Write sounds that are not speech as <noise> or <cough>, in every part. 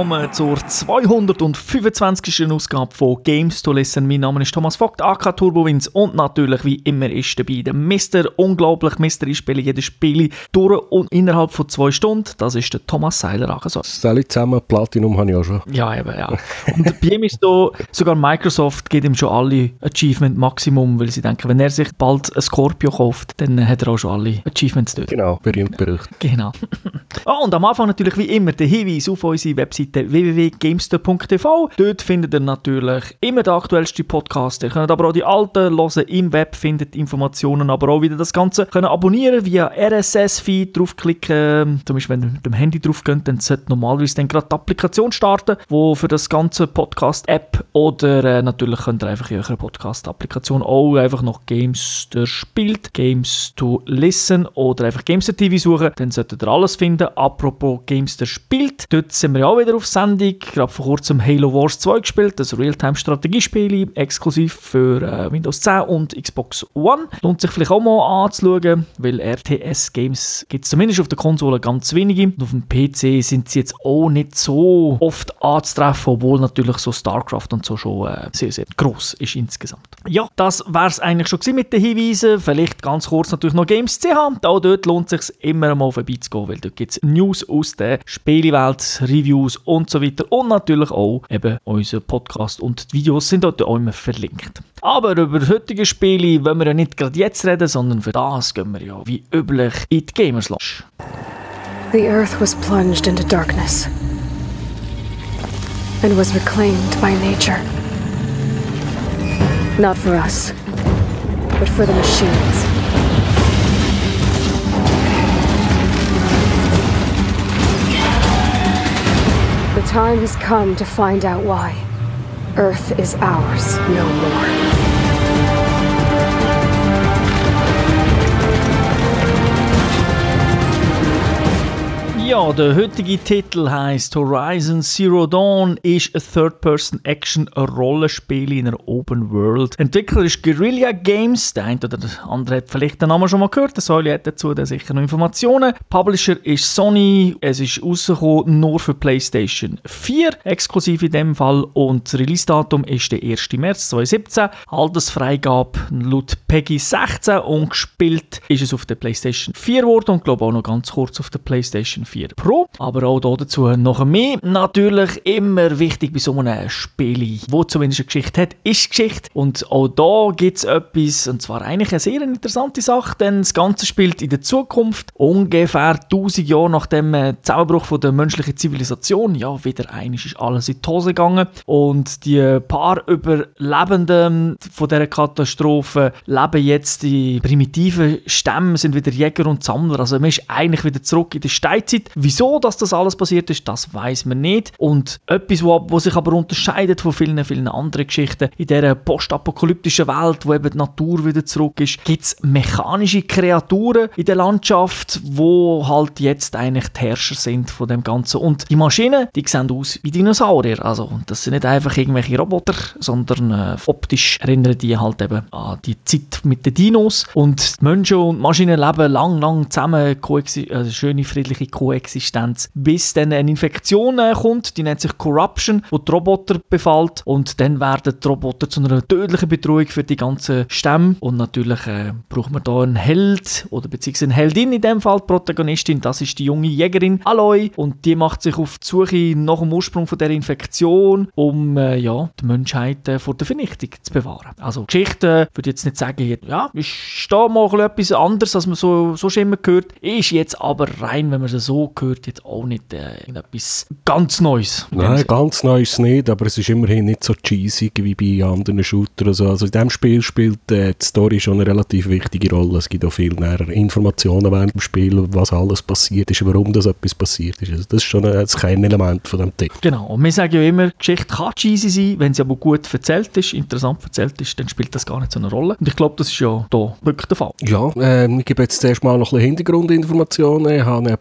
willkommen zur 225. Ausgabe von Games to Listen. Mein Name ist Thomas Vogt, AK Turbowins und natürlich wie immer ist dabei der Mr. Unglaublich Mr. Ich spiele jedes Spiel durch und innerhalb von zwei Stunden. Das ist der Thomas Seiler. Also. Salut zusammen, Platinum habe ich auch schon. Ja, eben, ja. Und bei ihm ist da, sogar Microsoft gibt ihm schon alle Achievement Maximum, weil sie denken, wenn er sich bald ein Scorpio kauft, dann hat er auch schon alle Achievements dort. Genau, berühmt berüchtigt. Genau. oh, <laughs> und am Anfang natürlich wie immer der Hinweis auf unsere Webseite www.gamester.tv. Dort findet ihr natürlich immer den aktuellsten Podcast. Ihr könnt aber auch die alten hören im Web, findet Informationen, aber auch wieder das Ganze können abonnieren via RSS-Feed, draufklicken. Zum Beispiel, wenn ihr mit dem Handy drauf geht, dann sollte normalerweise dann gerade die Applikation starten, wo für das ganze Podcast-App oder äh, natürlich könnt ihr einfach in eurer Podcast-Applikation auch einfach noch Gamester spielt, Games to Listen oder einfach Gamester TV suchen, dann solltet ihr alles finden. Apropos Gamester spielt, dort sind wir ja auch wieder auf Sendung. Gerade vor kurzem Halo Wars 2 gespielt, das Realtime-Strategiespiel, exklusiv für äh, Windows 10 und Xbox One. Lohnt sich vielleicht auch mal anzuschauen, weil RTS-Games gibt es zumindest auf der Konsole ganz wenige. Und auf dem PC sind sie jetzt auch nicht so oft anzutreffen, obwohl natürlich so StarCraft und so schon äh, sehr, sehr groß ist insgesamt. Ja, das wäre es eigentlich schon mit den Hinweisen. Vielleicht ganz kurz natürlich noch Games CH. Auch dort lohnt es sich immer mal vorbeizugehen, weil dort gibt es News aus der Spielewelt, Reviews und so weiter. Und natürlich auch eben unser Podcast und die Videos sind dort auch immer verlinkt. Aber über heutige Spiele wollen wir ja nicht gerade jetzt reden, sondern für das gehen wir ja wie üblich in die Gamers Lounge. The earth was plunged into darkness and was reclaimed by nature. Not for us, but for the machines. The time has come to find out why. Earth is ours no more. Ja, der heutige Titel heißt Horizon Zero Dawn ist ein Third-Person-Action-Rollenspiel in einer Open World. Entwickler ist Guerrilla Games, der eine oder der andere hat vielleicht den Namen schon mal gehört, der Säule hat dazu sicher noch Informationen. Publisher ist Sony, es ist rausgekommen nur für PlayStation 4, exklusiv in dem Fall und das Release-Datum ist der 1. März 2017. Altersfreigabe laut Peggy 16 und gespielt ist es auf der PlayStation 4 geworden und glaube auch noch ganz kurz auf der PlayStation 4 Pro. Aber auch dazu noch mehr. Natürlich immer wichtig bei so einem Spiel, wo zumindest eine Geschichte hat, ist Geschichte. Und auch da gibt es etwas, und zwar eigentlich eine sehr interessante Sache, denn das Ganze spielt in der Zukunft, ungefähr 1000 Jahre nach dem äh, Zusammenbruch von der menschlichen Zivilisation. Ja, wieder einiges ist alles in die Hose gegangen. Und die paar Überlebenden von dieser Katastrophe leben jetzt die primitiven Stämme, sind wieder Jäger und Sammler. Also man ist eigentlich wieder zurück in die Steinzeit. Wieso dass das alles passiert ist, das weiß man nicht. Und etwas, was sich aber unterscheidet von vielen, vielen anderen Geschichten in dieser postapokalyptischen Welt, wo eben die Natur wieder zurück ist, gibt es mechanische Kreaturen in der Landschaft, wo halt jetzt eigentlich die Herrscher sind von dem Ganzen. Und die Maschinen, die sehen aus wie Dinosaurier. Also das sind nicht einfach irgendwelche Roboter, sondern äh, optisch erinnern die halt eben an die Zeit mit den Dinos. Und Menschen und Maschinen leben lang, lang zusammen, also schöne friedliche Koexistenz, bis dann eine Infektion äh, kommt, die nennt sich Corruption, wo die Roboter befällt. Und dann werden die Roboter zu einer tödlichen Bedrohung für die ganzen Stämme. Und natürlich äh, braucht man da einen Held oder beziehungsweise eine Heldin in dem Fall, die Protagonistin, das ist die junge Jägerin Aloy. Und die macht sich auf die Suche nach dem Ursprung von der Infektion, um äh, ja, die Menschheit äh, vor der Vernichtung zu bewahren. Also Geschichte, würde jetzt nicht sagen, ja, ist da mal etwas anderes, als man so, so schon immer gehört, ist jetzt aber rein, wenn man es so hört, jetzt auch nicht äh, etwas ganz Neues. Nein, ganz neu ist es nicht, aber es ist immerhin nicht so cheesy wie bei anderen Shootern. Also, also in diesem Spiel spielt äh, die Story schon eine relativ wichtige Rolle. Es gibt auch viel näher Informationen während dem Spiel, was alles passiert ist, warum das etwas passiert ist. Also das ist schon ein, das Kernelement von dem Titel. Genau, und wir sagen ja immer, die Geschichte kann cheesy sein, wenn sie aber gut erzählt ist, interessant erzählt ist, dann spielt das gar nicht so eine Rolle. Und ich glaube, das ist ja da wirklich der Fall. Ja, ähm, ich gebe jetzt zuerst mal noch ein bisschen Hintergrundinformationen. Ich habe ein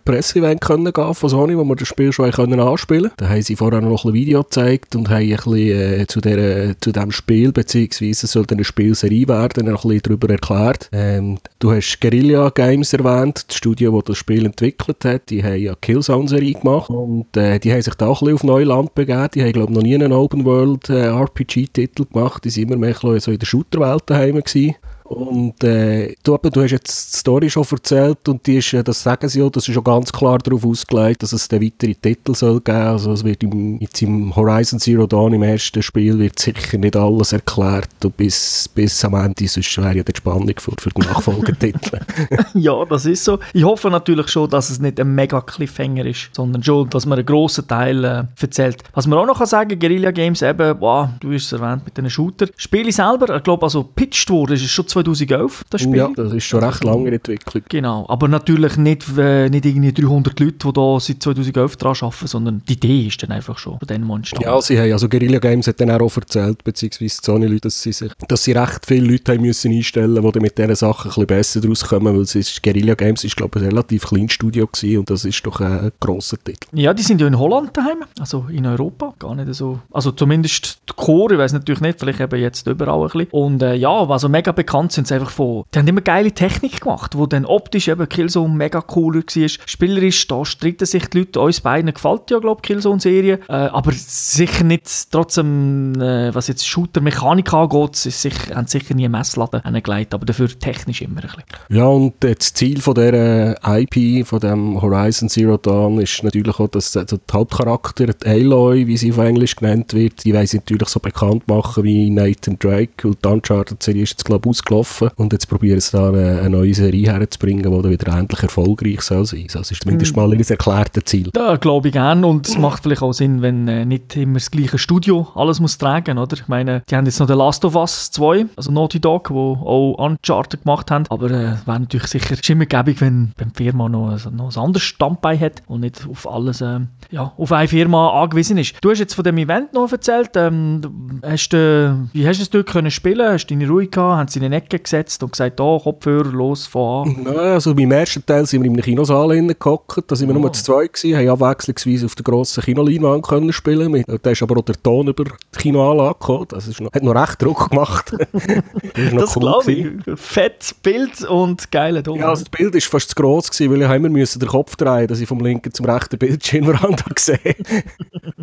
Presseevent können gehen von Sony, wo wir das Spiel schon können anspielen Da haben sie vorher noch ein Video gezeigt und haben ein bisschen äh, zu, der, zu dem Spiel, beziehungsweise es soll eine Spielserie werden, noch ein bisschen darüber erklärt. Ähm, du hast Guerilla Games erwähnt, das Studio, das das Spiel entwickelt hat. Die haben ja Killzone-Serie gemacht und äh, die haben sich da auch ein bisschen auf Neuland begeben. Die haben, glaube ich, noch nie einen Open-World-RPG-Titel äh, gemacht. Die sind immer mehr so in der Shooter-Welt daheim gewesen. Und äh, du, du hast jetzt die Story schon erzählt und die ist, äh, das sagen sie auch, das ist schon ganz klar darauf ausgelegt, dass es den weiteren Titel soll geben. Also es wird im, jetzt im Horizon Zero Dawn im ersten Spiel wird sicher nicht alles erklärt und bis, bis am Ende, sonst wäre ja die Spannung für, für den Nachfolgetitel. <laughs> <laughs> ja, das ist so. Ich hoffe natürlich schon, dass es nicht ein mega Cliffhanger ist, sondern schon, dass man einen grossen Teil äh, erzählt. Was man auch noch kann sagen, Guerilla Games eben, wow, du hast es erwähnt mit den Shooter. Spiele selber, ich glaube also pitched wurde, ist schon 2011, das Spiel. Ja, das ist schon recht lange in Entwicklung. Genau, aber natürlich nicht, äh, nicht irgendwie 300 Leute, die da seit 2011 dran arbeiten, sondern die Idee ist dann einfach schon von dem entstanden. Ja, sie haben, also Guerilla Games hat dann auch erzählt, beziehungsweise Sony-Leute, dass sie, sich, dass sie recht viele Leute haben müssen einstellen mussten, die mit diesen Sachen ein bisschen besser rauskommen, weil es ist, Guerilla Games ist, glaube ich, ein relativ kleines Studio gewesen und das ist doch ein grosser Titel. Ja, die sind ja in Holland daheim, also in Europa, gar nicht so, also zumindest die Core, ich weiß natürlich nicht, vielleicht eben jetzt überall ein bisschen. Und äh, ja, also mega bekannt sind sie einfach von, die haben immer geile Technik gemacht, wo dann optisch eben Killzone mega cooler war. Spielerisch, da streiten sich die Leute, uns beiden gefällt ja, glaube ich, Killzone-Serie, äh, aber sicher nicht trotzdem, äh, was jetzt Shooter-Mechanik angeht, sicher, haben sicher nie Messladen angelegt, aber dafür technisch immer ein bisschen. Ja, und das Ziel von dieser IP, von dem Horizon Zero Dawn, ist natürlich auch, dass also der Hauptcharakter, die Aloy, wie sie auf Englisch genannt wird, die weiß natürlich so bekannt machen wie Nathan Drake, und die Uncharted-Serie ist jetzt, glaube ich, ausgelaufen und jetzt probieren sie da eine, eine, neue Serie herzubringen, die dann wieder endlich erfolgreich soll sein. Also das ist zumindest mhm. mal ihr erklärtes Ziel. Da glaube ich gerne und es macht vielleicht auch Sinn, wenn äh, nicht immer das gleiche Studio alles muss tragen, oder? Ich meine, die haben jetzt noch The Last of Us 2, also Naughty Dog, wo auch Uncharted gemacht haben, aber äh, wäre natürlich sicher schimmergebig, wenn beim Firma noch, also noch ein anderes Standbein hat und nicht auf alles, äh, ja, auf eine Firma angewiesen ist. Du hast jetzt von dem Event noch erzählt, ähm, hast du, wie hast du es dort können spielen? Hast du deine Ruhe gehabt? Haben sie Ecke gesetzt und gesagt, oh, Kopfhörer, los, fahr an? Nein, also beim ersten Teil sind wir in einem Kinosaal gehockt, da sind wir oh. nur zu zweit gewesen, haben abwechslungsweise auf der grossen Kinoleinwand können spielen. Da ist aber auch der Ton über die Kinoanlage gekommen, das ist noch, hat noch recht Druck gemacht. <laughs> das das cool glaube ich. Fett Bild und geile Ton. Ja, also das Bild war fast zu gross, gewesen, weil ich immer müssen den Kopf drehen dass ich vom linken zum rechten Bildschirmrand <laughs> gesehen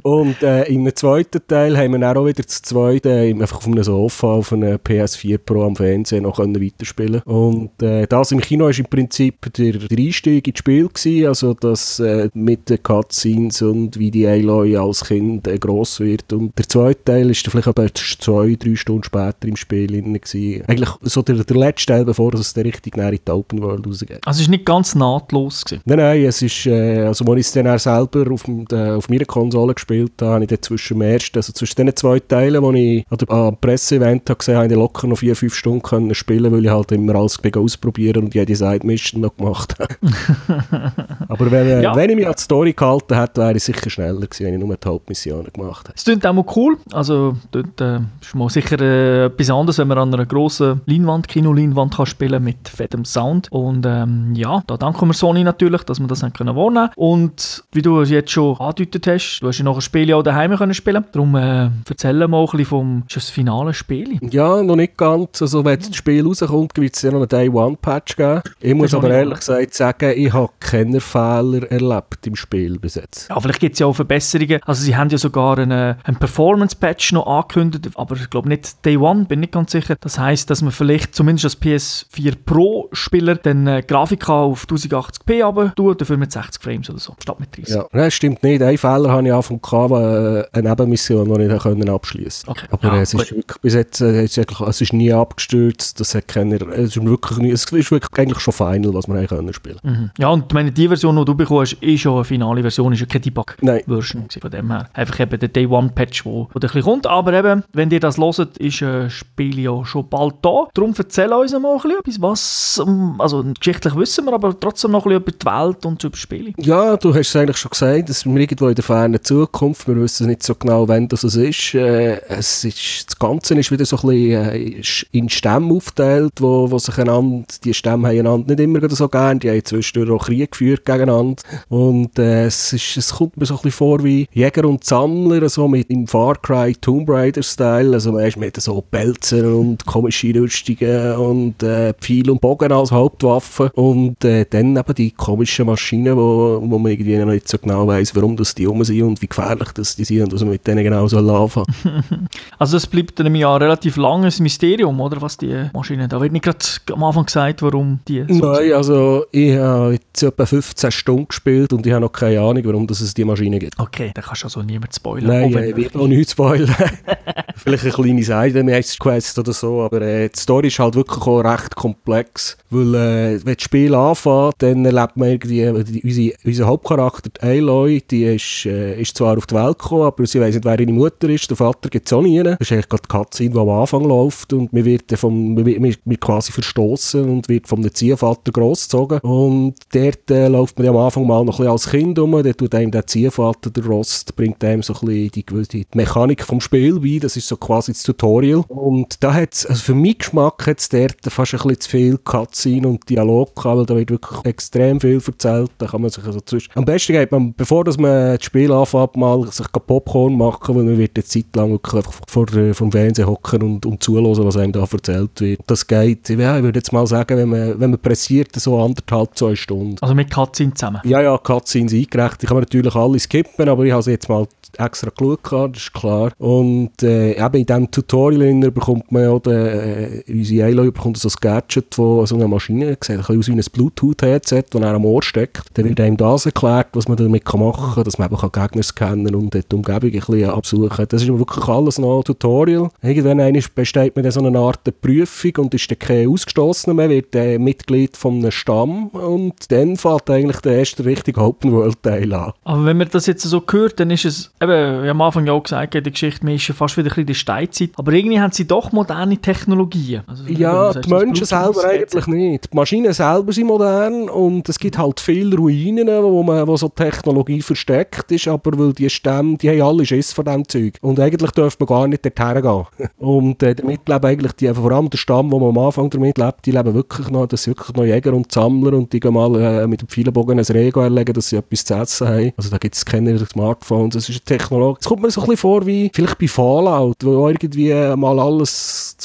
Und äh, im zweiten Teil haben wir dann auch wieder zu zweit äh, einfach auf einem Sofa auf einer PS4 Pro am Fernsehen noch können weiterspielen Und äh, das im Kino war im Prinzip der, der Einstieg ins Spiel gewesen, also das äh, mit den Cutscenes und wie die Aloy als Kind äh, gross wird. Und der zweite Teil ist vielleicht etwa zwei, drei Stunden später im Spiel gewesen. Eigentlich so der, der letzte Teil, bevor es dann richtig näher in die Open World rausgeht. Also es war nicht ganz nahtlos? Gewesen. Nein, nein, es ist, äh, also als ich es dann selber auf, äh, auf meiner Konsole gespielt habe, habe ich dann zwischen dem ersten, also zwischen den zwei Teilen, die ich an am Presseevent gesehen habe, habe ich locker noch vier, fünf Stunden können spielen, weil ich halt immer alles ausprobieren und jede Side-Mission noch gemacht habe. <laughs> Aber wenn, äh, ja. wenn ich mich an die Story gehalten hätte, wäre ich sicher schneller gewesen, wenn ich nur die Hauptmissionen gemacht hätte. Es klingt auch mal cool, also dort äh, ist mal sicher äh, etwas anderes, wenn man an einer grossen Leinwand, Kinoleinwand kann spielen mit fettem Sound und ähm, ja, da danken wir Sony natürlich, dass wir das haben können wahrnehmen und wie du jetzt schon angedeutet hast, du hast ja noch ein Spiel auch daheim können spielen. Darum äh, erzähl mal ein bisschen vom das finale Spiel. Ja, noch nicht ganz. Also wenn das Spiel rauskommt, wird es ja noch einen Day-One-Patch geben. Ich muss aber ehrlich gesagt sagen, ich habe keine Fehler erlebt im Spiel bis jetzt. Ja, vielleicht gibt es ja auch Verbesserungen. Also sie haben ja sogar einen, einen Performance-Patch noch angekündigt, aber ich glaube nicht Day One, bin nicht ganz sicher. Das heißt, dass man vielleicht zumindest als PS4 Pro-Spieler den äh, Grafik auf 1080p aber tut, dafür mit 60 Frames oder so, statt mit 30. Ja, das stimmt nicht. Ein Fehler habe ich Anfang gehabt, äh, eine Nebenmission, die ich können abschließen okay. Aber ja, es ist wirklich, bis jetzt, äh, es ist, es ist nie abgestürzt, das hat keiner, es ist wirklich es ist wirklich eigentlich schon final, was wir können spielen. Mhm. Ja, und meine, die Version, die du bekommst, ist schon eine finale Version, ist ja keine Debug-Version von dem her. Einfach eben der Day-One-Patch, wo, wo ein kommt, aber eben, wenn ihr das hört, ist ein Spiel ja schon bald da. Darum erzähl uns mal ein bisschen etwas, was, ähm, also geschichtlich wissen wir, aber trotzdem noch ein bisschen über die Welt und über das Spiel. Ja, du hast es eigentlich schon gesagt, dass wir irgendwo in der fernen Zukunft, wir wissen nicht so genau, wann das ist. Äh, es ist das Ganze ist wieder so ein bisschen äh, in Stämmen Stämme aufgeteilt, wo, wo sich einander, die Stämme haben einander nicht immer so gern, die haben zwischendurch auch Krieg geführt gegeneinander. Und äh, es, ist, es kommt mir so ein bisschen vor wie Jäger und Sammler, so mit im Far Cry Tomb Raider Style, also weißt, mit so Pelzer und komische Rüstungen und äh, Pfeil und Bogen als Hauptwaffe. Und äh, dann eben die komischen Maschinen, wo, wo man irgendwie noch nicht so genau weiß, warum das die um sind und wie gefährlich das die sind und was man mit denen genau soll anfangen. <laughs> also es bleibt einem ja relativ langes Mysterium, oder, was die Maschinen, da wird nicht gerade am Anfang gesagt, warum die so Nein, also ich habe jetzt etwa 15 Stunden gespielt und ich habe noch keine Ahnung, warum es diese Maschine gibt. Okay, dann kannst du also niemand spoilern. Nein, ich will auch nichts spoilern. <laughs> <laughs> Vielleicht eine kleine Seite, Quest oder so, aber äh, die Story ist halt wirklich auch recht komplex, weil äh, wenn das Spiel anfängt, dann erlebt man irgendwie, äh, die, unsere, unser Hauptcharakter, die Aloy, die ist, äh, ist zwar auf die Welt gekommen, aber sie weiß nicht, wer ihre Mutter ist, der Vater gibt es auch nie. Das ist eigentlich gerade die Cutscene, die am Anfang läuft und man wird, vom, man wird, quasi verstoßen und wird vom Ziehvater großgezogen und dort äh, läuft man ja am Anfang mal noch ein bisschen als Kind rum, dann tut einem der Ziehvater, der Rost, bringt einem so ein bisschen die, die Mechanik vom Spiel bei, das ist so quasi das Tutorial. Und da hat es, also für meinen Geschmack hat es dort fast ein bisschen zu viel Cutscene und Dialog gehabt, weil da wird wirklich extrem viel erzählt, da kann man sich also zwischen... Am besten geht man, bevor dass man das Spiel anfängt, mal sich Popcorn machen, weil man wird eine Zeit lang wirklich einfach vor der, vom Fernsehen hocken und, und zuhören, was einem da erzählt wird. Das geht, ja, ich würde jetzt mal sagen, wenn man, wenn man pressiert, so anderthalb, zwei Stunden. Also mit Cutscenes zusammen? Ja, ja, Cutscenes eingerechnet. Ich kann natürlich alle skippen, aber ich habe sie jetzt mal extra geschaut, das ist klar. Und äh, eben in diesem Tutorial bekommt man ja, den, äh, unsere Aloy bekommt so ein Gadget, das so eine Maschine sieht, ein bisschen aus wie ein Bluetooth-Headset, das er am Ohr steckt. Dann wird einem das erklärt, was man damit machen kann, dass man eben Gegner scannen und die Umgebung ein bisschen absuchen Das ist wirklich alles noch ein Tutorial. Irgendwann besteht man dann so eine Art Prüfung und ist dann kein Ausgestoßener mehr, wird äh, Mitglied von einem Stamm und dann fällt eigentlich der erste richtige Open-World-Teil an. Aber wenn man das jetzt so hört, dann ist es eben, wie am Anfang ja auch gesagt, die Geschichte, man ist ja fast wieder ein bisschen die Steinzeit. Aber irgendwie haben sie doch moderne Technologien. Also, ja, die Menschen selber eigentlich nicht. Die Maschinen selber sind modern und es gibt halt viele Ruinen, wo, man, wo so Technologie versteckt ist, aber weil die Stämme, die haben alle Schiss von diesem Zeug. Und eigentlich dürfte man gar nicht dorthin gehen. <laughs> und äh, damit leben eigentlich die, vor allem der Stamm, wo man am Anfang damit lebt, die leben wirklich noch, das sind wirklich noch Jäger und Sammler und die gehen mal äh, mit dem Pfeilenbogen ein Rego erlegen, dass sie etwas zu essen haben. Also da gibt es keine Smartphones, das ist Technologie. Es kommt mir so ein bisschen vor wie vielleicht bei Fallout, wo irgendwie mal alles,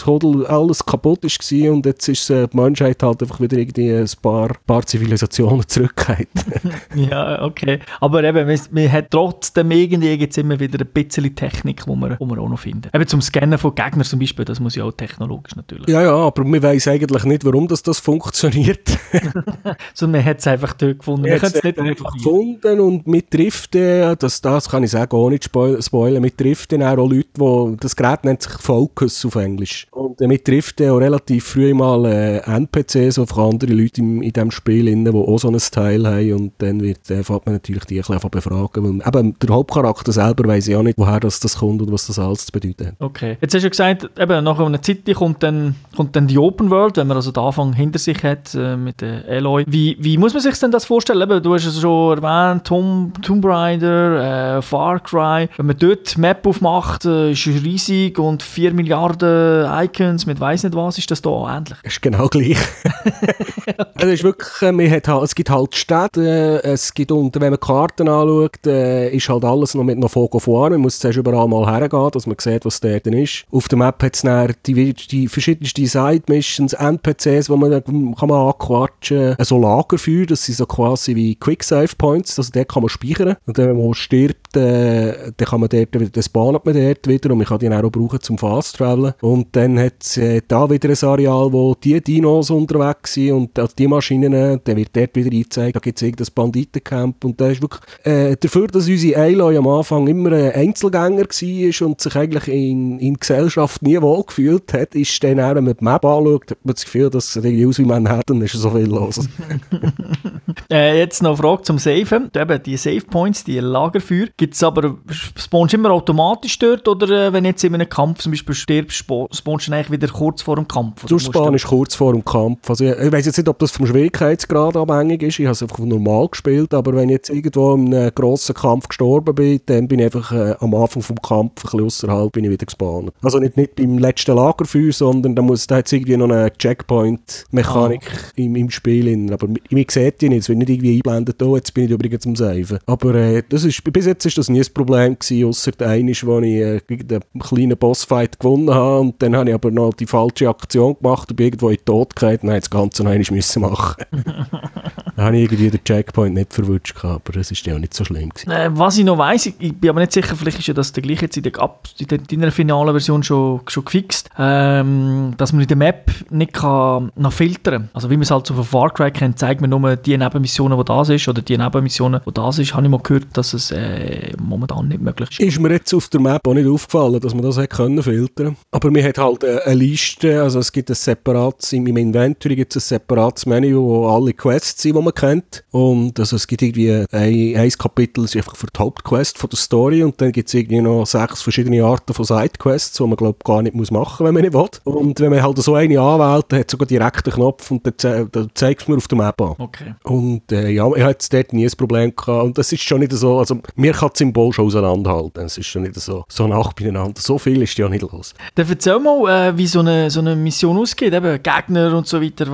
alles kaputt ist und jetzt ist äh, die Menschheit halt einfach wieder irgendwie ein paar, paar Zivilisationen <laughs> zurückgekehrt. <laughs> ja, okay. Aber eben, man, hat trotzdem irgendwie gibt's immer wieder ein bisschen Technik, die man, man auch noch findet. Eben zum Scannen von Gegnern zum Beispiel, das muss ja auch technologisch natürlich. Ja, ja, aber man weiß eigentlich nicht, warum das, das funktioniert. <laughs> Sondern man hat es einfach dort gefunden. Man, man hat es nicht einfach gefunden und mit Driften, das, das kann ich sagen, auch nicht spoilern, mit Driften auch Leute, die, das Gerät nennt sich Focus auf Englisch. Und äh, mit Driften auch relativ früh mal äh, NPCs auf andere Leute in, in diesem Spiel, die auch so ein Teil haben und dann wird, äh, fängt man natürlich die ein bisschen befragen, weil eben der Hauptcharakter selber weiß ja auch nicht, woher das, das kommt und was das alles zu bedeuten hat. Okay. Jetzt hast du gesagt, eben nach einer Zeit kommt dann, kommt dann die Open World, wenn man also den Anfang hinter sich hat äh, mit der Aloy. Wie, wie muss man sich denn das vorstellen? Eben, du hast es schon erwähnt, Tomb, Tomb Raider, äh, Far Cry. Wenn man dort die Map aufmacht, äh, ist es riesig und 4 Milliarden Icons mit weiss nicht was, ist das da ähnlich? Es ist genau gleich. es <laughs> ist wirklich, äh, man hat, halt, es gibt halt Städte, äh, es gibt, und wenn man Karten anschaut, äh, ist halt alles noch mit einer Fogo fahren. Man muss zuerst überall mal hergehen, dass man sieht, was dort ist. Auf der Map hat es dann die, die verschiedensten Side-Missions, NPCs, wo man kann man anquatschen kann. So Lagerfeuer, das sind so quasi wie Quick-Save-Points, also dort kann man speichern. Und dann, wenn man stirbt, äh, dann kann man dort, dann spawnt man dort wieder und man kann die dann auch brauchen zum Fast-Traveln. Und dann hat es äh, da wieder ein Areal, wo die Dinos unterwegs sind und also die Maschinen, dann wird dort wieder eingezeigt, da gibt es irgendein Banditencamp und da ist wirklich äh, dafür, dass unsere Aloy am Anfang immer ein Einzelgänger war und sich eigentlich in, in Gesellschaft nie wohl gefühlt hat, ist dann wenn man die Map anschaut, hat man das Gefühl, dass es irgendwie aus wie Manhattan ist so viel los. <laughs> äh, jetzt noch eine Frage zum Saven. Eben, die Save Points, die Lagerfeuer, gibt es aber, spawnst du immer automatisch dort oder äh, wenn jetzt in einem Kampf zum Beispiel stirbst, spawnst du eigentlich wieder kurz vor dem Kampf? Du spawnst kurz vor dem Kampf. Also ich, ich weiß jetzt nicht, ob das vom Schwierigkeitsgrad abhängig ist. Ich habe es einfach normal gespielt, aber wenn ich jetzt irgendwo in einem grossen Kampf gestorben bin, dann bin ich einfach äh, am Anfang vom Kampf ein bisschen außerhalb bin ich wieder gespawnt. Also nicht, nicht beim letzten Lagerfeuer, sondern da muss da hat irgendwie noch eine Checkpoint-Mechanik ah. im, im Spiel. In. Aber ich sehe die nicht, es wird nicht irgendwie eingeblendet, oh, jetzt bin ich übrigens zum Saven. Aber äh, das ist, bis jetzt ist das nie ein Problem gewesen, ausser der eine, wo ich äh, einen kleinen Bossfight gewonnen habe und dann habe ich aber noch die falsche Aktion gemacht und bin irgendwo in den Tod gehalten und habe das Ganze noch einmal müssen machen. <laughs> da habe ich irgendwie den Checkpoint nicht verwünscht, aber das ist ja auch nicht so schlimm gewesen. Äh, was ich noch weiss, ich, ich, bin aber nicht sicher, vielleicht ist ja das der gleiche jetzt in der, in der, in der finalen Version schon, schon gefixt, ähm, dass man in der Map nicht kann noch filtern kann. Also wie man es halt so von Far Cry kennt, zeigt man nur die Nebenmissionen, die das ist, oder die Nebenmissionen, die das ist, habe ich mal gehört, dass es äh, momentan nicht möglich ist. Ist mir jetzt auf der Map auch nicht aufgefallen, dass man das hätte können filtern Aber mir hat halt eine Liste, also es gibt ein separates, meinem Inventory gibt es ein separates Menü, wo alle Quests sind, die man kennt. Und also es gibt irgendwie ein, ein Kapitel, das ist einfach für die Hauptquest von der Story und dann gibt es irgendwie noch sechs verschiedene Arten von Sidequests, die man glaube gar nicht muss machen, wenn man nicht will. Und wenn man halt so eine anwählt, dann hat sogar direkt einen Knopf und dann, dann zeigt es mir auf der Map an. Okay. Und äh, ja, ich hatte dort nie ein Problem gehabt und das ist schon nicht so, also mir kann das Symbol schon auseinanderhalten, es ist schon nicht so, so nach beieinander, so viel ist ja nicht los. Dann erzähl mal, äh, wie so eine, so eine Mission ausgeht, eben Gegner und so weiter,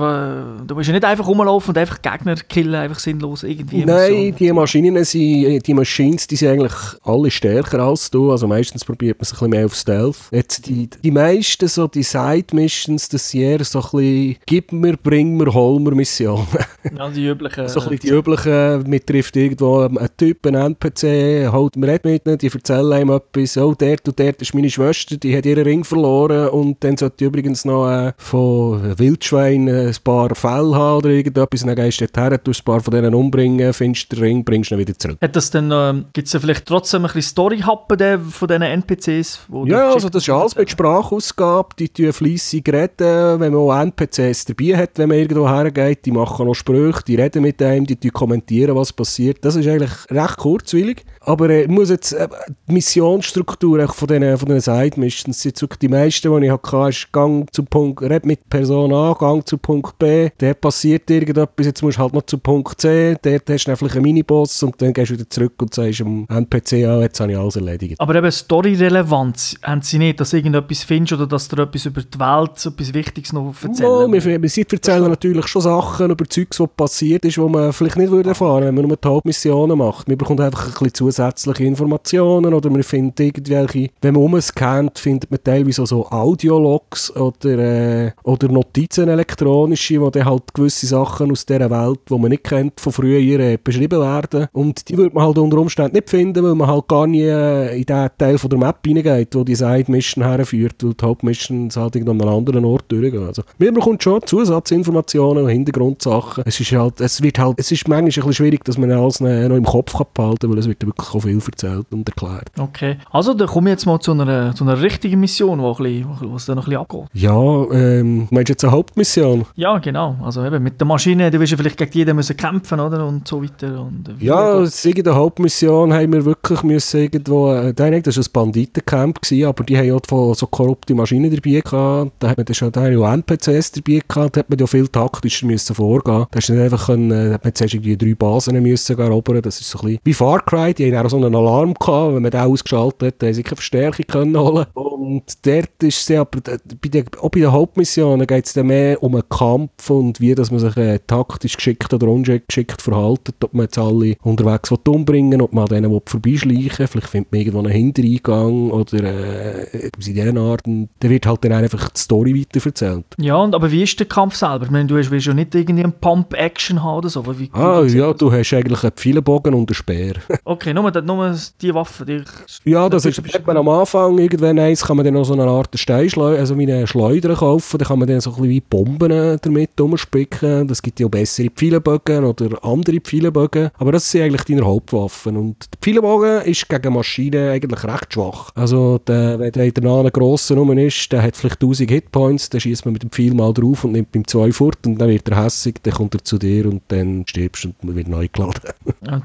du musst ja nicht einfach rumlaufen und einfach Gegner killen, einfach sinnlos irgendwie. Nein, die Maschinen sind, die Machines, die sind eigentlich alle stärker als du, also meistens probiert man sich ein bisschen mehr auf Stealth. Jetzt die, die meisten so die Side-Missions, das sind eher so ein bisschen «Gib mir, bring mir, hol mir» Missionen. <laughs> Ja, die üblichen. so ein bisschen die üblichen, man trifft irgendwo einen Typ, einen NPC, holt man redet mit ihnen, die erzählen einem etwas, oh, der und der ist meine Schwester, die hat ihren Ring verloren und dann sollte übrigens noch äh, von Wildschweinen ein paar Fälle haben oder irgendetwas und dann gehst du dorthin, tust ein paar von denen umbringen, findest den Ring, bringst ihn wieder zurück. Hat das dann, äh, gibt es vielleicht trotzdem ein bisschen Story-Happen von diesen NPCs? Ja, also das ist alles mit Sprachausgabe, die tun fleissig reden, wenn man auch NPCs dabei hat, wenn man irgendwo hergeht, die machen noch Sprüche, die reden mit einem, die kommentieren, was passiert. Das ist eigentlich recht kurzwillig. Aber äh, ich muss jetzt, äh, die Missionsstruktur von diesen, von diesen Side-Missions, die meisten, die ich hatte, ist Gang zu Punkt, red mit Person A, Gang zu Punkt B, der passiert irgendetwas, jetzt musst du halt noch zu Punkt C, dort hast du einfach einen Miniboss und dann gehst du wieder zurück und sagst dem NPC, ja, jetzt habe ich alles erledigt. Aber eben Story-Relevanz haben sie nicht, dass du irgendetwas findest oder dass dir etwas über die Welt, etwas Wichtiges noch erzählen? No, wir, wir, wir erzählen natürlich schon Sachen über Zeugs, was passiert ist, die man vielleicht nicht würde erfahren wenn man nur die Hauptmissionen macht. Man bekommt einfach ein bisschen zusätzliche Informationen oder man findet irgendwelche, wenn man umscannt, findet man teilweise so Audiologs oder, äh, oder Notizen elektronische, wo dann halt gewisse Sachen aus dieser Welt, die man nicht kennt, von früher äh, beschrieben werden. Und die würde man halt unter Umständen nicht finden, weil man halt gar nie äh, in den Teil von der Map hineingeht, wo die Side-Mission herführt, weil die Hauptmission halt an einem anderen Ort durchgehen. Also, man bekommt schon Zusatzinformationen und Hintergrundsachen. Es ist halt, es wird halt, es ist manchmal ein bisschen schwierig, dass man alles noch im Kopf kann behalten kann, weil es wird wirklich auch viel erzählt und erklärt. Okay, also dann komme ich jetzt mal zu einer, zu einer richtigen Mission, wo, ein wo es dann noch ein bisschen abgeht. Ja, ähm, meinst du jetzt eine Hauptmission? Ja, genau. Also eben mit der Maschine, du wirst ja vielleicht gegen jeden müssen kämpfen, oder? Und so weiter. Und äh, ja, in der Hauptmission haben wir wirklich müssen irgendwo, äh, das war ein Banditencamp, gewesen, aber die haben auch so korrupte Maschinen dabei gehabt. Da hat man dann schon da auch NPCs dabei gehabt, da hat man ja viel taktischer müssen vorgehen. Da du nicht einfach können, äh, hat man zuerst irgendwie drei Basen müssen erobern. Das ist so ein bisschen wie Far Cry, die haben auch so einen Alarm gehabt, wenn man den ausgeschaltet hat, haben sie keine Verstärkung können holen. Und dort ist sie aber, bei der, auch bei den Hauptmissionen geht es dann mehr um einen Kampf und wie, dass man sich äh, taktisch geschickt oder ungeschickt verhaltet, ob man jetzt alle unterwegs umbringen ob man an denen vorbeischleichen vielleicht findet man irgendwo einen Hintereingang oder äh, in dieser Art. Und dann wird halt dann einfach die Story weiterverzählt. Ja, und, aber wie ist der Kampf selber? Ich meine, du willst ja nicht irgendwie einen Pump-Action haben oder so. Wie, ah, ja, du hast eigentlich einen Pfeilenbogen und einen Speer. <laughs> okay, nur, nur die Waffe. Die, ja, das ist, hat man am Anfang irgendwann eins, kann man dann noch so eine Art Steinschleuder, also wie eine Schleuder kaufen, da kann man dann so ein bisschen wie Bomben damit umspicken. Das gibt ja bessere Pfeile Pfeilenbögen oder andere Pfeilenbögen. Aber das sind eigentlich deine Hauptwaffen. Und der Pfeilenbogen ist gegen Maschinen eigentlich recht schwach. Also der, wenn der in der nahen grossen rum ist, der hat vielleicht 1000 Hitpoints, dann schießt man mit dem Pfeil mal drauf und nimmt beim 2 fort und dann wird er hässig, dann kommt er zu dir und dann stirbst du und wird neu geladen.